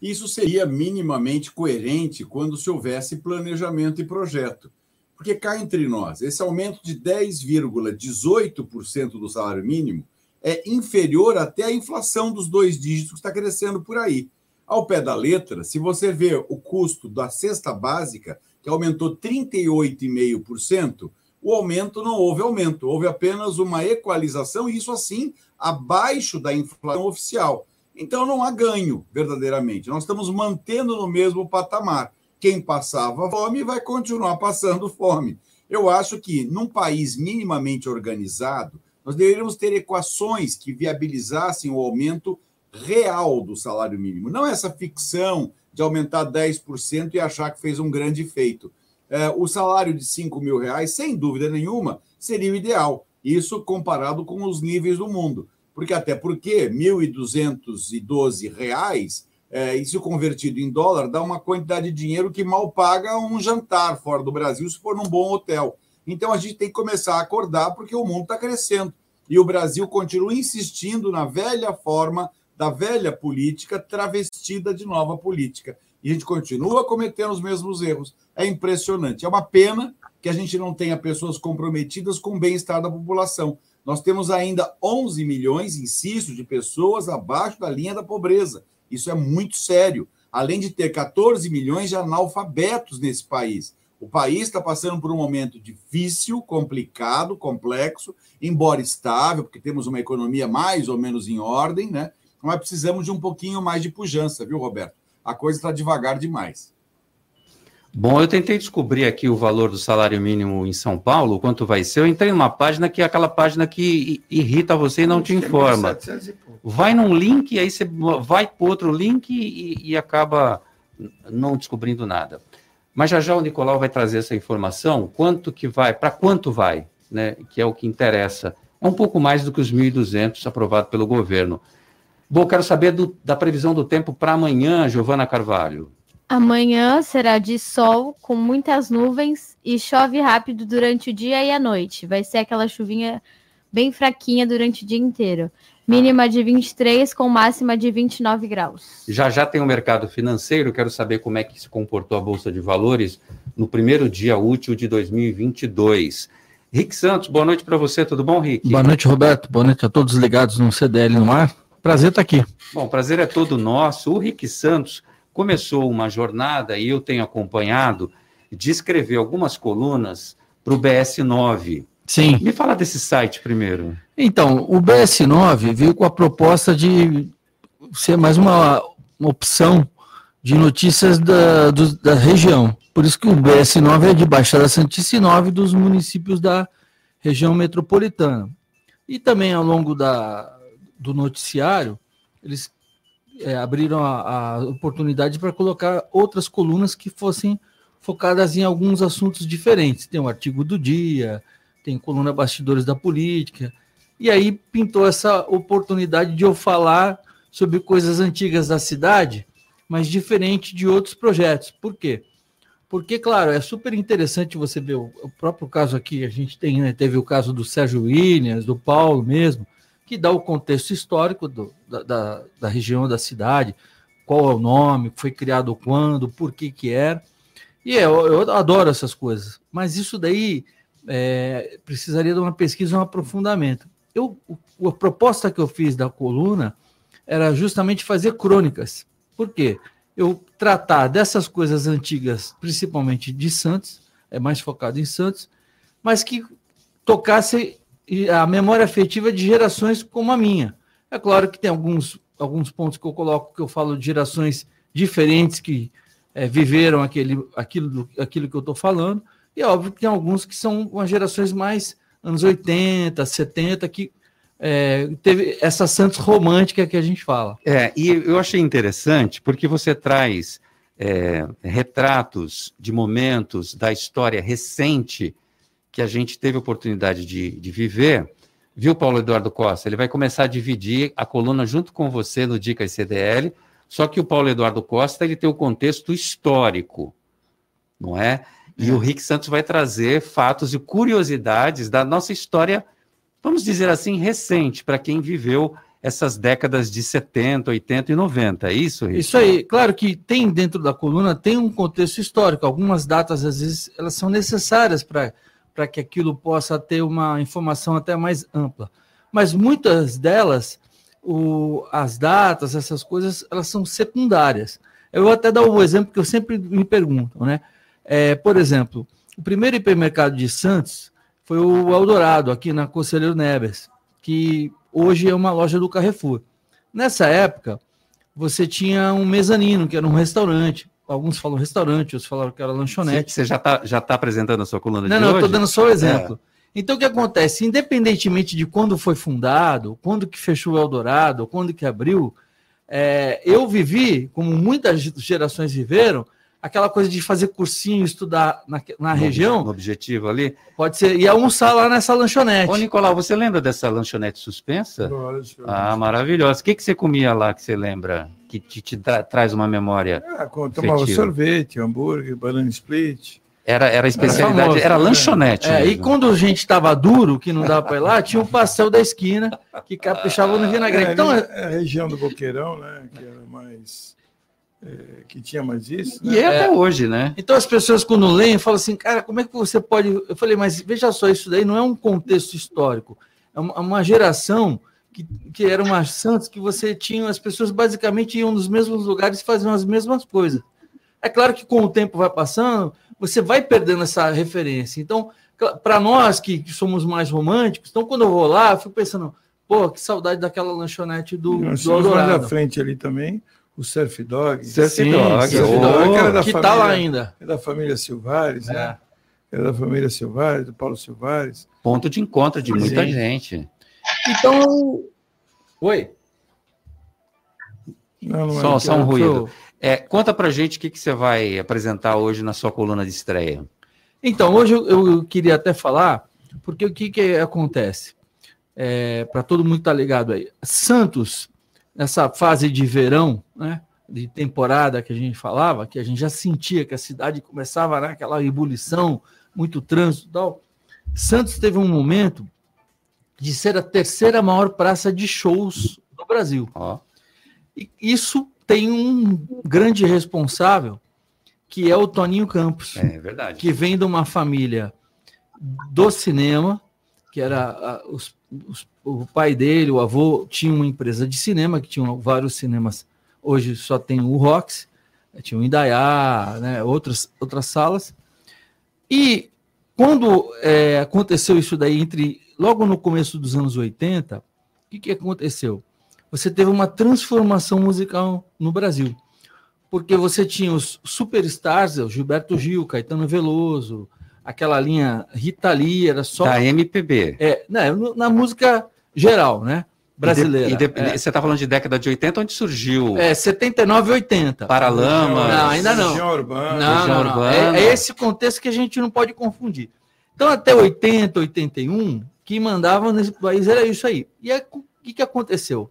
Isso seria minimamente coerente quando se houvesse planejamento e projeto. Porque cá entre nós, esse aumento de 10,18% do salário mínimo é inferior até a inflação dos dois dígitos que está crescendo por aí. Ao pé da letra, se você vê o custo da cesta básica, que aumentou 38,5%, o aumento não houve aumento, houve apenas uma equalização, e isso assim abaixo da inflação oficial. Então não há ganho, verdadeiramente. Nós estamos mantendo no mesmo patamar. Quem passava fome vai continuar passando fome. Eu acho que num país minimamente organizado, nós deveríamos ter equações que viabilizassem o aumento real do salário mínimo, não essa ficção de aumentar 10% e achar que fez um grande feito. É, o salário de 5 mil reais, sem dúvida nenhuma, seria o ideal. Isso comparado com os níveis do mundo. Porque até porque R$ 1.212, é, isso convertido em dólar, dá uma quantidade de dinheiro que mal paga um jantar fora do Brasil, se for num bom hotel. Então a gente tem que começar a acordar, porque o mundo está crescendo. E o Brasil continua insistindo na velha forma da velha política travestida de nova política. E a gente continua cometendo os mesmos erros. É impressionante. É uma pena que a gente não tenha pessoas comprometidas com o bem-estar da população. Nós temos ainda 11 milhões, insisto, de pessoas abaixo da linha da pobreza. Isso é muito sério. Além de ter 14 milhões de analfabetos nesse país. O país está passando por um momento difícil, complicado, complexo, embora estável, porque temos uma economia mais ou menos em ordem, né? Mas precisamos de um pouquinho mais de pujança, viu, Roberto? A coisa está devagar demais. Bom, eu tentei descobrir aqui o valor do salário mínimo em São Paulo, quanto vai ser. Eu entrei numa página que é aquela página que irrita você e não te informa. Vai num link, aí você vai para outro link e, e acaba não descobrindo nada. Mas já já o Nicolau vai trazer essa informação, quanto que vai, para quanto vai, né, que é o que interessa. É um pouco mais do que os 1.200 aprovado pelo governo. Bom, quero saber do, da previsão do tempo para amanhã, Giovana Carvalho. Amanhã será de sol com muitas nuvens e chove rápido durante o dia e a noite. Vai ser aquela chuvinha bem fraquinha durante o dia inteiro. Mínima de 23 com máxima de 29 graus. Já já tem o mercado financeiro, quero saber como é que se comportou a bolsa de valores no primeiro dia útil de 2022. Rick Santos, boa noite para você, tudo bom, Rick? Boa noite, Roberto. Boa noite a todos ligados no CDL no ar. Prazer estar aqui. Bom, prazer é todo nosso. O Rick Santos começou uma jornada, e eu tenho acompanhado, de escrever algumas colunas para o BS9. Sim. Me fala desse site primeiro. Então, o BS9 veio com a proposta de ser mais uma, uma opção de notícias da, do, da região. Por isso que o BS9 é de Baixada Santista e 9 dos municípios da região metropolitana. E também ao longo da, do noticiário, eles é, abriram a, a oportunidade para colocar outras colunas que fossem focadas em alguns assuntos diferentes. Tem o artigo do dia, tem coluna bastidores da política, e aí pintou essa oportunidade de eu falar sobre coisas antigas da cidade, mas diferente de outros projetos. Por quê? Porque, claro, é super interessante você ver o, o próprio caso aqui, a gente tem, né, teve o caso do Sérgio Williams, do Paulo mesmo, que dá o contexto histórico do, da, da, da, região da cidade, qual é o nome, foi criado quando, por que que era. E é, eu, eu adoro essas coisas, mas isso daí é, precisaria de uma pesquisa, um aprofundamento. Eu, a proposta que eu fiz da coluna era justamente fazer crônicas. Por quê? Eu tratar dessas coisas antigas, principalmente de Santos, é mais focado em Santos, mas que tocasse a memória afetiva de gerações como a minha. É claro que tem alguns, alguns pontos que eu coloco que eu falo de gerações diferentes que é, viveram aquele, aquilo, aquilo que eu estou falando, e é óbvio que tem alguns que são umas gerações mais anos 80, 70, que é, teve essa Santos romântica que a gente fala. É, e eu achei interessante porque você traz é, retratos de momentos da história recente que a gente teve a oportunidade de, de viver, viu, Paulo Eduardo Costa? Ele vai começar a dividir a coluna junto com você no Dicas CDL, só que o Paulo Eduardo Costa ele tem o contexto histórico, não é? E é. o Rick Santos vai trazer fatos e curiosidades da nossa história, vamos dizer assim, recente, para quem viveu essas décadas de 70, 80 e 90, é isso, Rick? Isso aí. Claro que tem dentro da coluna, tem um contexto histórico. Algumas datas, às vezes, elas são necessárias para para que aquilo possa ter uma informação até mais ampla. Mas muitas delas, o, as datas, essas coisas, elas são secundárias. Eu vou até dar um exemplo que eu sempre me pergunto, né? É, por exemplo, o primeiro hipermercado de Santos foi o Eldorado, aqui na Conselheiro Neves, que hoje é uma loja do Carrefour. Nessa época, você tinha um mezanino, que era um restaurante alguns falam restaurante, outros falaram que era lanchonete. Você já está já tá apresentando a sua coluna de não, hoje? Não, não, estou dando só o exemplo. É. Então, o que acontece? Independentemente de quando foi fundado, quando que fechou o Eldorado, quando que abriu, É, eu vivi, como muitas gerações viveram, aquela coisa de fazer cursinho, estudar na, na No região. No objetivo ali. Pode ser, e almoçar lá nessa lanchonete. Ô, Nicolau, você lembra dessa lanchonete suspensa? Lógico. Ah, maravilhosa. O que, que você comia lá que você lembra? Que te, te tra- traz uma memória? Ah, quando tomava afetiva? sorvete, hambúrguer, banana split. Era, era a especialidade, famoso, era né? lanchonete. É, e quando a gente estava duro, que não dava para ir lá, tinha o pastel da esquina, que caprichava no vinagrete. É, Então, é a região do Boqueirão, né? Que era mais. é, que tinha mais isso. né? E é até hoje, né? Então as pessoas quando leem falam assim, cara, como é que você pode. Eu falei, mas veja só, isso daí não é um contexto histórico, é uma, uma geração que, que era uma Santos que você tinha, as pessoas basicamente iam nos mesmos lugares e faziam as mesmas coisas. É claro que com o tempo vai passando, você vai perdendo essa referência. Então, para nós que, que somos mais românticos, então quando eu vou lá, eu fico pensando, pô, que saudade daquela lanchonete do, Nós do tínhamos mais Eldorado. à frente ali também o Surf Dog. Surf Sim, Dog, Surf ô, Dog, que da que tá família- lá ainda. É da família Silvares, É. né? Era da família Silvares, do Paulo Silvares. Ponto de encontro de muita Sim. gente. Então. Oi. Não, não é Só, que só um era- ruído. É, conta pra gente o que, que você vai apresentar hoje na sua coluna de estreia. Então, hoje eu, eu queria até falar, porque o que, que acontece? Para todo mundo que está ligado aí. Santos, nessa fase de verão, né, de temporada que a gente falava, que a gente já sentia que a cidade começava né, aquela ebulição, muito trânsito e tal. Santos teve um momento de ser a terceira maior praça de shows do Brasil. Ó. E isso tem um grande responsável, que é o Toninho Campos É verdade. que vem de uma família do cinema, que era a- os- os- o pai dele, o avô, tinha uma empresa de cinema, que tinha vários cinemas, hoje só tem o Rox, tinha o Indaiá, né, outras, outras salas. E quando eh, aconteceu isso daí, entre logo no começo dos anos 80, o que, que aconteceu? Você teve uma transformação musical no Brasil porque você tinha os superstars, o Gilberto Gil, Caetano Veloso, aquela linha Rita Lee, era só. Da MPB. É, né, no- na música geral, né? Brasileira. E de- e de- é. Você está falando de década de 80, onde surgiu É, 79 e 80. Paralamas. Não, ainda não. Região urbana. Não, Região não, não. urbana. É, é esse contexto que a gente não pode confundir. Então, até 80, 81, que mandavam nesse país era isso aí. E o que, que aconteceu?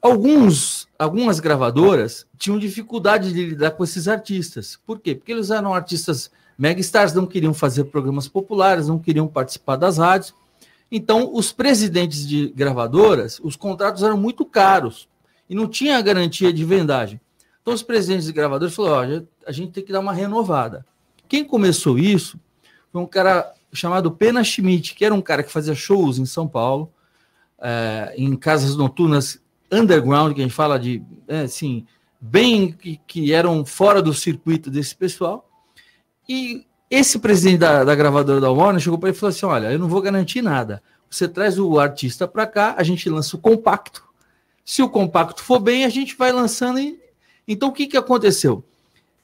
Alguns, algumas gravadoras tinham dificuldade de lidar com esses artistas. Por quê? Porque eles eram artistas megastars, não queriam fazer programas populares, não queriam participar das rádios. Então, os presidentes de gravadoras, os contratos eram muito caros e não tinha a garantia de vendagem. Então, os presidentes de gravadoras falaram: "Ó, a gente tem que dar uma renovada. Quem começou isso foi um cara chamado Pena Schmidt, que era um cara que fazia shows em São Paulo, eh, em casas noturnas underground, que a gente fala de, é, assim, bem que, que eram fora do circuito desse pessoal. E esse presidente da, da gravadora da Warner chegou para ele e falou assim: Olha, eu não vou garantir nada. Você traz o artista para cá, a gente lança o compacto. Se o compacto for bem, a gente vai lançando. E... Então, o que, que aconteceu?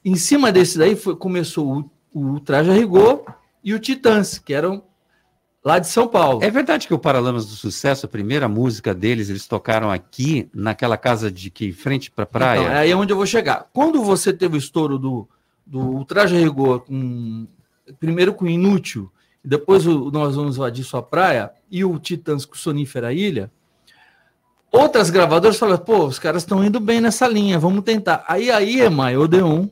Em cima desse daí foi, começou o, o Traje a Rigor e o Titãs, que eram lá de São Paulo. É verdade que o Paralamas do Sucesso, a primeira música deles, eles tocaram aqui, naquela casa de que frente para praia. Então, é aí onde eu vou chegar. Quando você teve o estouro do, do Traje a Rigor, com, primeiro com o Inútil, depois o Nós Vamos Invadir Sua Praia, e o Titãs com Sonífera Ilha, outras gravadoras falaram, pô, os caras estão indo bem nessa linha, vamos tentar. Aí a EMI, Odeon,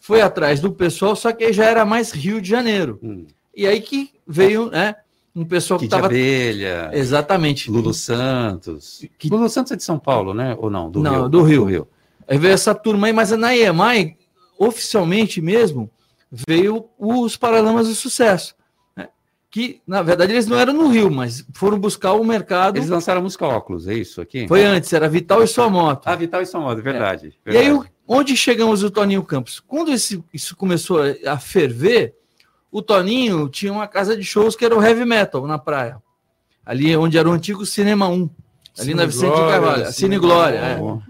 foi atrás do pessoal, só que aí já era mais Rio de Janeiro. Hum. E aí que veio, né, um pessoal que estava... Abelha, Exatamente. Lulu Santos. Lulu Santos é de São Paulo, né? Ou não? Do Não, Rio. do Rio. Aí veio essa turma aí, mas na EMI, oficialmente mesmo, veio os Paralamas do Sucesso. né? Que, na verdade, eles não eram no Rio, mas foram buscar o mercado. Eles lançaram a música Óculos, é isso aqui? Foi antes, era Vital e Sua Moto. Ah, Vital e Sua Moto, verdade. E aí, verdade. o- onde chegamos o Toninho Campos? Quando esse- isso começou a- ferver, o Toninho tinha uma casa de shows que era o Heavy Metal na praia. Ali onde era o antigo Cinema 1. Ali na Cine Vicente de Glória, Carvalho. Cine Cine Glória. é. Glória.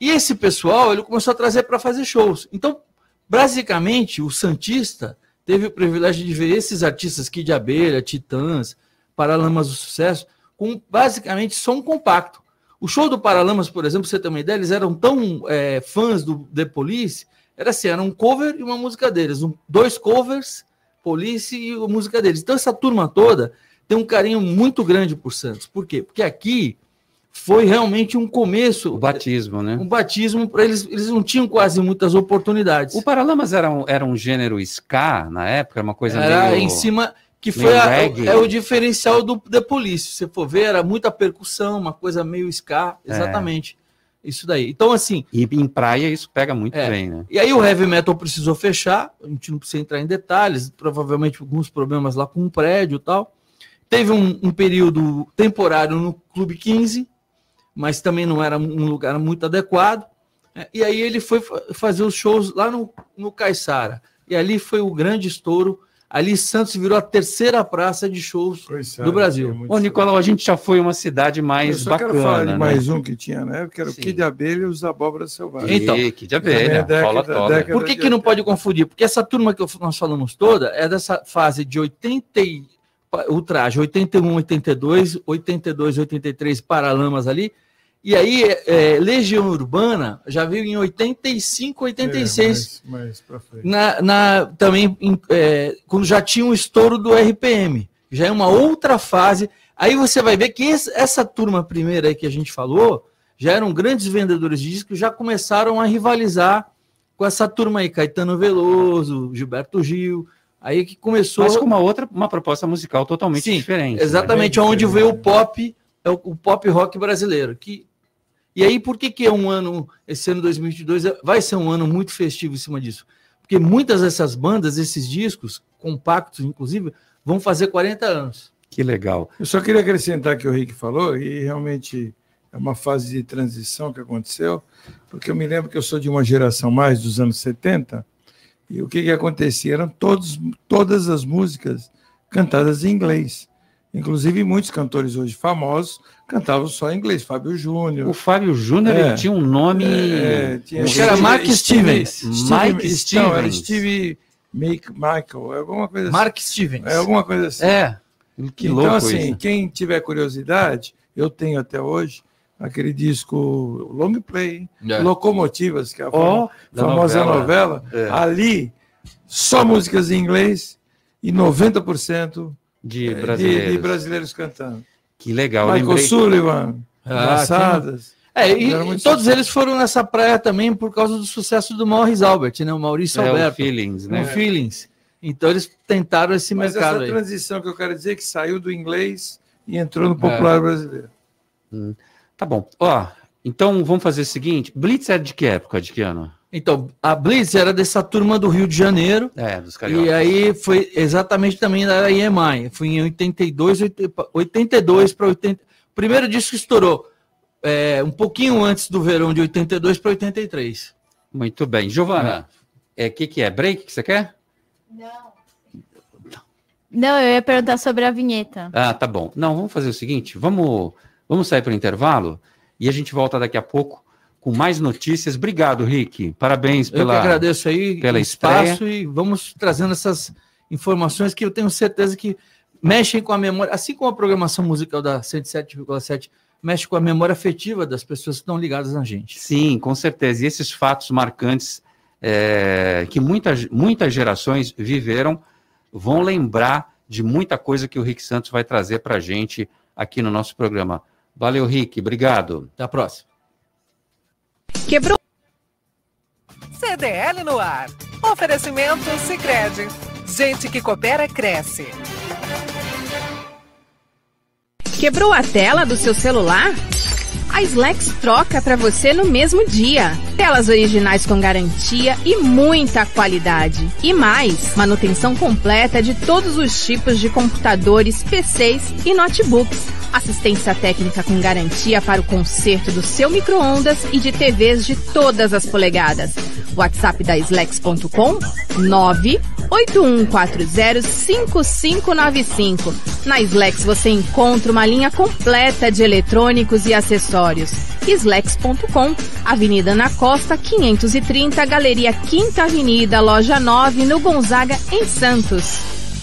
E esse pessoal ele começou a trazer para fazer shows. Então, basicamente, o Santista teve o privilégio de ver esses artistas Kid Abelha, Titãs, Paralamas do Sucesso, com basicamente som compacto. O show do Paralamas, por exemplo, você uma ideia, eles eram tão é, fãs do The Police, era assim, era um cover e uma música deles, um, dois covers, Police e a música deles. Então essa turma toda tem um carinho muito grande por Santos. Por quê? Porque aqui foi realmente um começo. O batismo, né? Um batismo para eles, eles não tinham quase muitas oportunidades. O Paralamas era um, era um gênero ska na época, uma coisa era meio... em cima que foi a- reggae. é o diferencial do The Police. Se você for ver, era muita percussão, uma coisa meio ska, É. exatamente. Isso daí. Então, assim. E em praia isso pega muito É. bem, né? E aí o heavy metal precisou fechar, a gente não precisa entrar em detalhes, provavelmente alguns problemas lá com o prédio e tal. Teve um, um período temporário no Clube 15, mas também não era um lugar muito adequado. né? E aí ele foi fa- fazer os shows lá no, no Caiçara. E ali foi o grande estouro. Ali Santos virou a terceira praça de shows do Brasil. Ô, Nicolau, a gente já foi uma cidade Eu mais só bacana, quero falar de né? mais um que tinha na época, que era o Kid Abelha e os Abóboras Selvagens. Então, Ih, Kid Abelha, é década- toda. década Por que, que não pode confundir? Porque essa turma que eu- nós falamos toda é dessa fase de 80 e, o traje 81, 82, 82, 83 Paralamas ali. E aí, é, Legião Urbana já veio em 85, 86. É, mais, mais pra frente. na, na- também em, é, quando já tinha um estouro do RPM, já é uma outra fase. Aí você vai ver que esse- essa turma primeira aí que a gente falou, já eram grandes vendedores de discos, já começaram a rivalizar com essa turma aí, Caetano Veloso, Gilberto Gil, aí que começou... Mas com uma outra, uma proposta musical totalmente Sim, diferente. Exatamente, né? onde veio o pop, é o, o pop rock brasileiro. Que, e aí, por que, que é um ano, esse ano 2022, é- vai ser um ano muito festivo em cima disso? Porque muitas dessas bandas, esses discos, compactos inclusive, vão fazer 40 anos. Que legal. Eu só queria acrescentar que o Rick falou, e realmente é uma fase de transição que aconteceu, porque eu me lembro que eu sou de uma geração mais dos anos 70, e o que, que acontecia? Eram todos, todas as músicas cantadas em inglês. Inclusive, muitos cantores hoje famosos cantavam só em inglês. Fábio Júnior. O Fábio Júnior ele tinha um nome. É, tinha Acho que era Mark Stevens. Mike Steve- Não, era Stevens. Steve Make Michael, é alguma coisa assim. Mark Stevens. É alguma coisa assim. É. Que então, louco assim, isso. quem tiver curiosidade, eu tenho até hoje aquele disco Long Play, É. Locomotivas, que é a da famosa novela. novela. É. Ali, só músicas em inglês e 90% De eh, brasileiros. de brasileiros cantando. Que legal. Michael lembrei- Sullivan, Ah, Engraçadas. É, e, e todos eles foram nessa praia também por causa do sucesso do Maurice Albert, né? O Maurício É, o Alberto. Feelings, né? O Feelings. Então eles tentaram esse Mas mercado essa aí. transição que eu quero dizer é que saiu do inglês e entrou no popular brasileiro. Hum, Tá bom. Ó, então vamos fazer o seguinte: Blitz é de que época? De que ano? Então, a Blitz era dessa turma do Rio de Janeiro. É, dos cariocas. E aí foi exatamente também da EMI. Foi em 82, 82 para 80. O primeiro disco estourou é, um pouquinho antes do verão de 82 para 83. Muito bem. Giovana, é que que é? Break que você quer? Não, eu ia perguntar sobre a vinheta. Ah, tá bom. Não, vamos fazer o seguinte: vamos, vamos sair para o intervalo e a gente volta daqui a pouco com mais notícias. Obrigado, Rick. Parabéns Eu pela. que agradeço aí pela o estreia. espaço e vamos trazendo essas informações que eu tenho certeza que mexem com a memória, assim como a programação musical da 107,7 mexe com a memória afetiva das pessoas que estão ligadas na gente. Sim, com certeza. E esses fatos marcantes é, que muitas, muitas gerações viveram vão lembrar de muita coisa que o Rick Santos vai trazer para a gente aqui no nosso programa. Valeu, Rick. Obrigado. Até a próxima. Quebrou. CDL no ar. Oferecimento Sicredi. Gente que coopera cresce. Quebrou a tela do seu celular? A Slex troca para você no mesmo dia. Telas originais com garantia e muita qualidade. E mais, manutenção completa de todos os tipos de computadores, PCs e notebooks. Assistência técnica com garantia para o conserto do seu micro-ondas e de TVs de todas as polegadas. WhatsApp da Slex.com 981405595. Na Slex você encontra uma linha completa de eletrônicos e acessórios. Slex.com, Avenida Ana Costa, 530, Galeria Quinta Avenida, Loja 9, no Gonzaga, em Santos.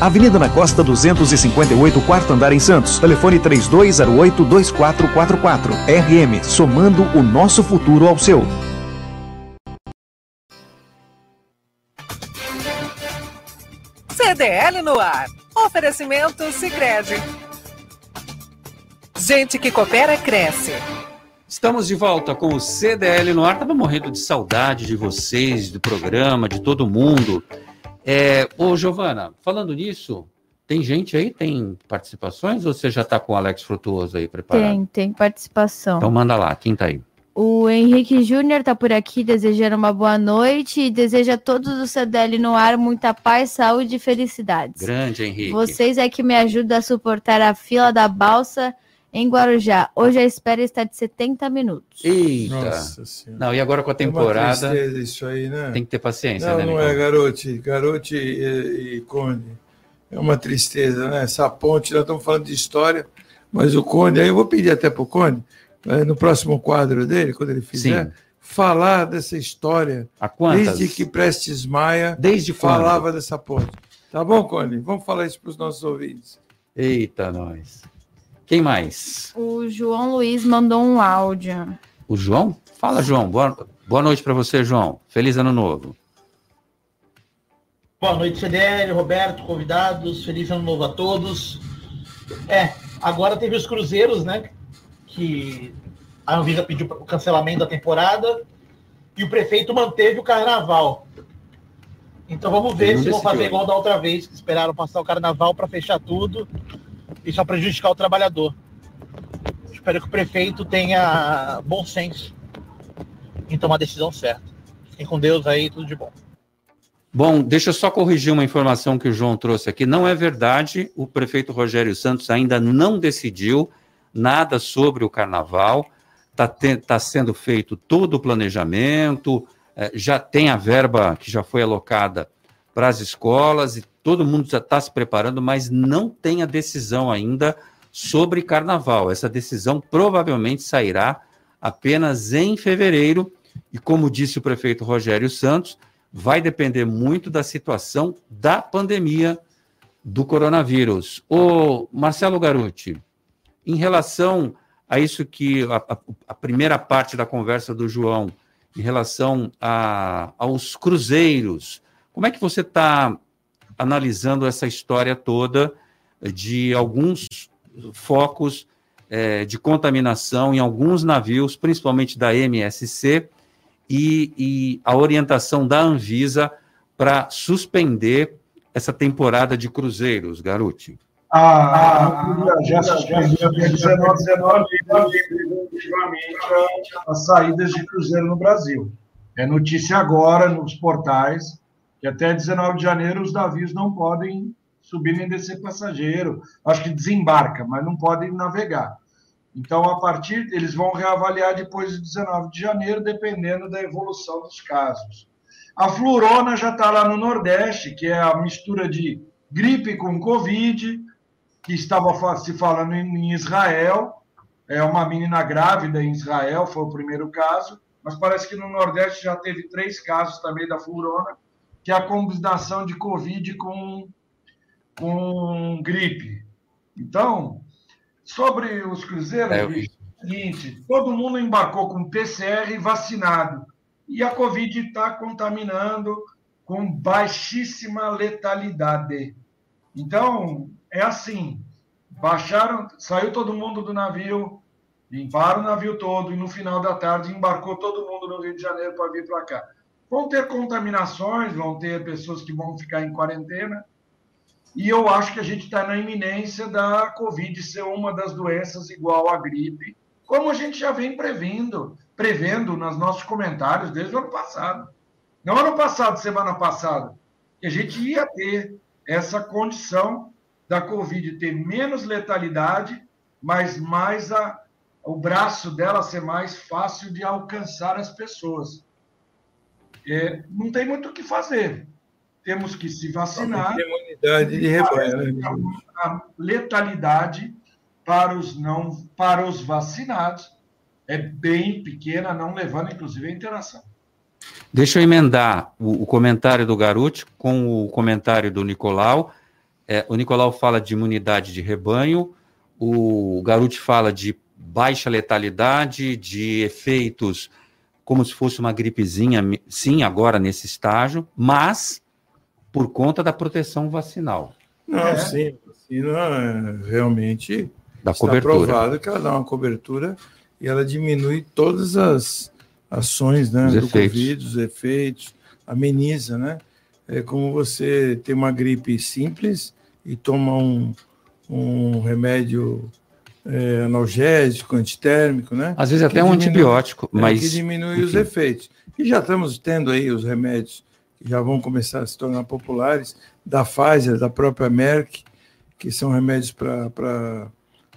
Avenida na Costa 258, quarto andar em Santos. Telefone 3208-2444. RM, somando o nosso futuro ao seu. CDL no ar. Oferecimento Sicredi. Gente que coopera cresce. Estamos de volta com o CDL no ar. Estava morrendo de saudade de vocês, do programa, de todo mundo. É, ô, Giovana, falando nisso, tem gente aí? Tem participações? Ou você já está com o Alex Frutuoso aí preparado? Tem, tem participação. Então manda lá, quem tá aí? O Henrique Júnior está por aqui desejando uma boa noite e deseja a todos do CDL no ar muita paz, saúde e felicidades. Grande, Henrique. Vocês é que me ajudam a suportar a fila da balsa em Guarujá. Hoje a espera está de 70 minutos. Eita. Nossa Senhora. Não, e agora com a É uma temporada. tristeza isso aí, né? Tem que ter paciência, Não, né, não Nicole? é, Garote. Garote e, e Conde. É uma tristeza, né? Essa ponte, nós estamos falando de história, mas o Conde, aí eu vou pedir até para o Conde, eh, no próximo quadro dele, quando ele fizer, Sim. falar dessa história. Há quantas? Desde que Prestes Maia Desde quando? falava dessa ponte. Tá bom, Conde? Vamos falar isso para os nossos ouvintes. Eita, nós. Quem mais? O João Luiz mandou um áudio. O João? Fala, João. Boa, boa noite para você, João. Feliz ano novo. Boa noite, CDL, Roberto, convidados. Feliz ano novo a todos. É, agora teve os cruzeiros, né? Que a Anvisa pediu o cancelamento da temporada e o prefeito manteve o carnaval. Então vamos ver se vão fazer igual da outra vez, que esperaram passar o carnaval para fechar tudo e só prejudicar o trabalhador. Espero que o prefeito tenha bom senso em tomar a decisão certa. Fiquem com Deus aí, tudo de bom. Bom, deixa eu só corrigir uma informação que o João trouxe aqui. Não é verdade, o prefeito Rogério Santos ainda não decidiu nada sobre o carnaval. Está sendo feito todo o planejamento, eh, já tem a verba que já foi alocada para as escolas e todo mundo já está se preparando, mas não tem a decisão ainda sobre carnaval. Essa decisão provavelmente sairá apenas em fevereiro. E como disse o prefeito Rogério Santos, vai depender muito da situação da pandemia do coronavírus. O Marcelo Garuti, em relação a isso que a, a- a primeira parte da conversa do João, em relação a- aos cruzeiros, como é que você está analisando essa história toda de alguns focos eh, de contaminação em alguns navios, principalmente da MSC, e, e a orientação da Anvisa para suspender essa temporada de cruzeiros, Garuti? A Anvisa já suspendeu até 19, 19 definitivamente as saídas de cruzeiro no Brasil. É notícia agora nos portais que até 19 de janeiro os navios não podem subir nem descer passageiro. Acho que desembarca, mas não podem navegar. Então, a partir, eles vão reavaliar depois de 19 de janeiro, dependendo da evolução dos casos. A flurona já está lá no Nordeste, que é a mistura de gripe com Covid, que estava se falando em Israel. É uma menina grávida em Israel, foi o primeiro caso. Mas parece que no Nordeste já teve três casos também da flurona, que é a combinação de Covid com, com gripe. Então, sobre os cruzeiros, É, é o seguinte, todo mundo embarcou com PCR vacinado. E a Covid está contaminando com baixíssima letalidade. Então, é assim, baixaram, saiu todo mundo do navio, limparam o navio todo e no final da tarde embarcou todo mundo no Rio de Janeiro para vir para cá. Vão ter contaminações, vão ter pessoas que vão ficar em quarentena, e eu acho que a gente está na iminência da Covid ser uma das doenças igual à gripe, como a gente já vem prevendo, prevendo nos nossos comentários desde o ano passado. Não ano passado, semana passada, que a gente ia ter essa condição da Covid ter menos letalidade, mas mais a, o braço dela ser mais fácil de alcançar as pessoas. É, não tem muito o que fazer. Temos que se vacinar. Imunidade de rebanho. Né? A letalidade para os não, para os vacinados é bem pequena, não levando inclusive a interação. Deixa eu emendar o, o comentário do Garuti com o comentário do Nicolau. É, o Nicolau fala de imunidade de rebanho, o Garuti fala de baixa letalidade, de efeitos como se fosse uma gripezinha, sim, agora nesse estágio, mas por conta da proteção vacinal. Não, é. sim, a vacina realmente da está cobertura. provado que ela dá uma cobertura e ela diminui todas as ações né, Os do efeitos. Covid, os efeitos, ameniza, né? É como você tem uma gripe simples e toma um, um remédio é, analgésico, antitérmico, né? Às vezes até um diminui- antibiótico, é, mas, que diminui os enfim. efeitos. E já estamos tendo aí os remédios que já vão começar a se tornar populares, da Pfizer, da própria Merck, que são remédios para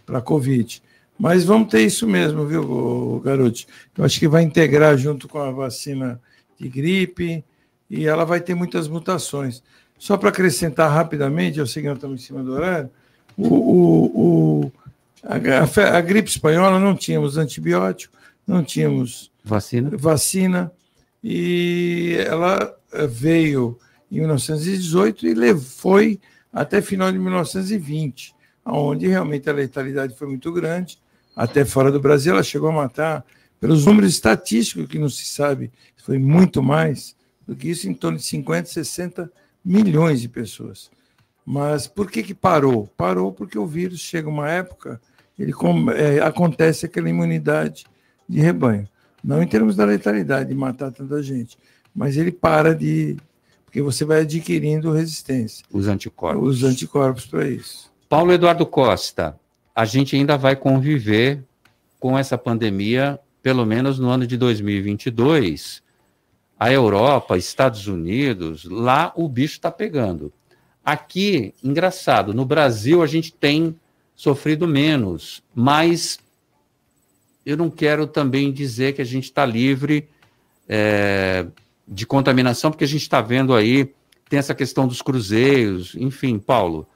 a Covid. Mas vamos ter isso mesmo, viu, garoto? Eu acho que vai integrar junto com a vacina de gripe e ela vai ter muitas mutações. Só para acrescentar rapidamente, eu sei que nós estamos em cima do horário, o, o, o- a, a gripe espanhola não tínhamos antibiótico, não tínhamos vacina, vacina e ela eh, veio em 1918 e foi até final de 1920, onde realmente a letalidade foi muito grande. Até fora do Brasil, ela chegou a matar, pelos números estatísticos que não se sabe, foi muito mais do que isso, em torno de 50, 60 milhões de pessoas. Mas por que, que parou? Parou porque o vírus chega uma época, ele é, acontece aquela imunidade de rebanho. Não em termos da letalidade, de matar tanta gente, mas ele para de. Porque você vai adquirindo resistência. Os anticorpos. Os anticorpos para isso. Paulo Eduardo Costa, a gente ainda vai conviver com essa pandemia, pelo menos no ano de 2022. A Europa, Estados Unidos, lá o bicho está pegando. Aqui, engraçado, no Brasil a gente tem sofrido menos, mas eu não quero também dizer que a gente está livre é, de contaminação, porque a gente está vendo aí, tem essa questão dos cruzeiros, enfim, Paulo,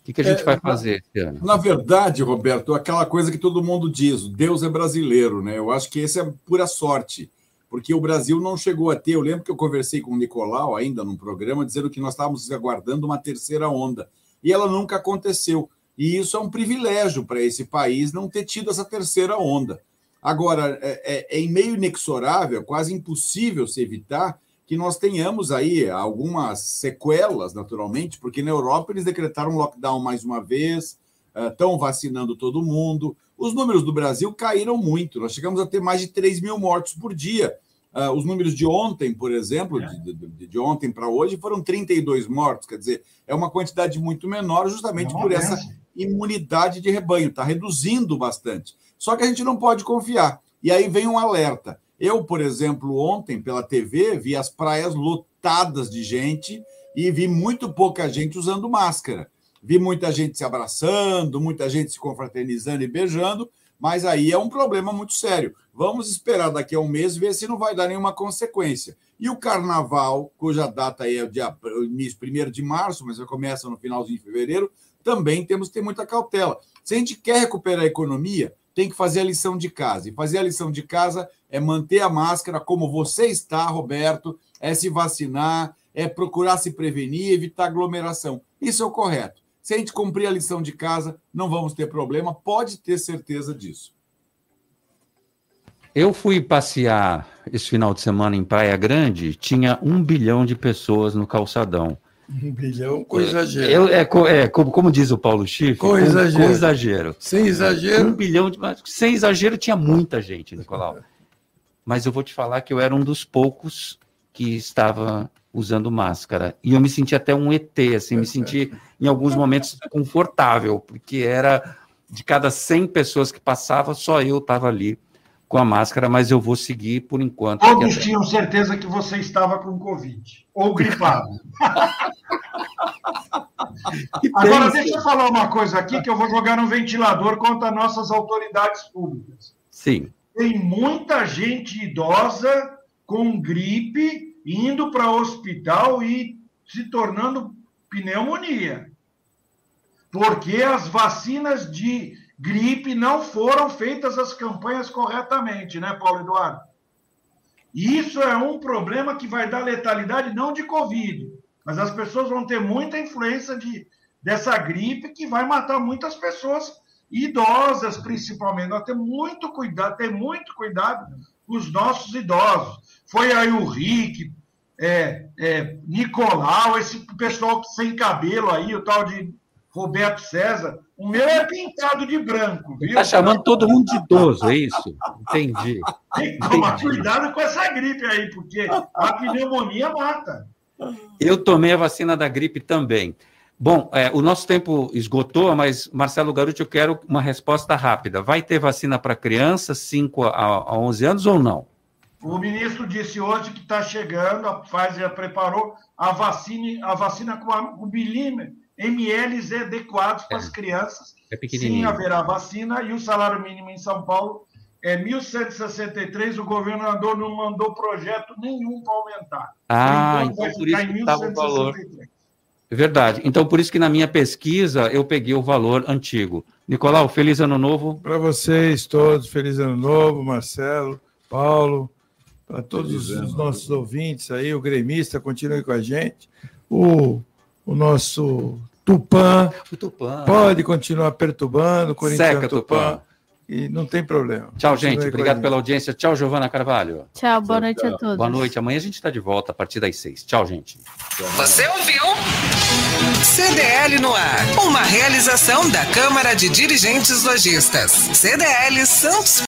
o que, que a gente É, vai fazer esse ano? Na verdade, Roberto, aquela coisa que todo mundo diz, Deus é brasileiro, né? Eu acho que esse é pura sorte, porque o Brasil não chegou a ter. Eu lembro que eu conversei com o Nicolau ainda num programa, dizendo que nós estávamos aguardando uma terceira onda, e ela nunca aconteceu. E isso é um privilégio para esse país não ter tido essa terceira onda. Agora, é, é, é meio inexorável, quase impossível se evitar que nós tenhamos aí algumas sequelas, naturalmente, porque na Europa eles decretaram lockdown mais uma vez, estão vacinando todo mundo. Os números do Brasil caíram muito, nós chegamos a ter mais de 3 mil mortos por dia. Ah, os números de ontem, por exemplo, de, de- de ontem para hoje, foram 32 mortos, quer dizer, é uma quantidade muito menor, justamente É uma por essa imunidade de rebanho, está reduzindo bastante. Só que a gente não pode confiar. E aí vem um alerta. Eu, por exemplo, ontem pela TV vi as praias lotadas de gente e vi muito pouca gente usando máscara. Vi muita gente se abraçando, muita gente se confraternizando e beijando, mas aí é um problema muito sério. Vamos esperar daqui a um mês ver se não vai dar nenhuma consequência. E o carnaval, cuja data é o dia início 1 de março, mas já começa no finalzinho de fevereiro, também temos que ter muita cautela. Se a gente quer recuperar a economia, tem que fazer a lição de casa. E fazer a lição de casa é manter a máscara como você está, Roberto, é se vacinar, é procurar se prevenir, evitar aglomeração. Isso é o correto. Se a gente cumprir a lição de casa, não vamos ter problema, pode ter certeza disso. Eu fui passear esse final de semana em Praia Grande, tinha um bilhão de pessoas no calçadão. Um bilhão com exagero. É, co- é, como, como diz o Paulo Schiff, Com exagero. Com exagero. Sem exagero. Um bilhão de. Sem exagero tinha muita gente, Nicolau. Mas eu vou te falar que eu era um dos poucos que estava usando máscara. E eu me senti até um ET, assim, me senti em alguns momentos confortável, porque era de cada 100 pessoas que passava, só eu estava ali com a máscara, mas eu vou seguir por enquanto. Todos até- tinham certeza que você estava com Covid ou gripado. Agora, deixa eu falar uma coisa aqui que eu vou jogar no ventilador contra nossas autoridades públicas. Sim. Tem muita gente idosa com gripe indo para o hospital e se tornando pneumonia. Porque as vacinas de gripe não foram feitas as campanhas corretamente, né, Paulo Eduardo? Isso é um problema que vai dar letalidade não de Covid, mas as pessoas vão ter muita influência de, dessa gripe que vai matar muitas pessoas, idosas principalmente. Nós temos muito cuidado, ter muito cuidado com os nossos idosos. Foi aí o Rick, é, é, Nicolau, esse pessoal sem cabelo aí, o tal de Roberto César. O meu é pintado de branco, viu? Está chamando todo mundo de idoso, é isso? Entendi. Tem que tomar cuidado com essa gripe aí, porque a pneumonia mata. Eu tomei a vacina da gripe também. Bom, é, o nosso tempo esgotou, mas, Marcelo Garuti, eu quero uma resposta rápida. Vai ter vacina para crianças 5 a, a 11 anos ou não? O ministro disse hoje que está chegando, a Pfizer já preparou a vacina, a vacina com a, o bilímetro, ml adequados para as crianças. É pequenininho. Sim, haverá vacina e o salário mínimo em São Paulo é 1.163. O governador não mandou projeto nenhum para aumentar. Ah, então vai por isso ficar em que estava o valor. 1.163. Verdade. Então, por isso que na minha pesquisa eu peguei o valor antigo. Nicolau, feliz ano novo. Para vocês todos, feliz ano novo, Marcelo, Paulo, para todos Feliz os ano nossos ouvintes aí, o gremista continue com a gente, o, o nosso Tupã, O Tupã. pode continuar perturbando, o Corinthians Seca, Tupã, Tupã. e não tem problema. Tchau, Continue gente. Obrigado gente. pela audiência. Tchau, Giovana Carvalho. Tchau, boa noite a todos. Boa noite. Amanhã a gente está de volta a partir das seis. Tchau, gente. Você ouviu? CDL no ar. Uma realização da Câmara de Dirigentes Lojistas. CDL Santos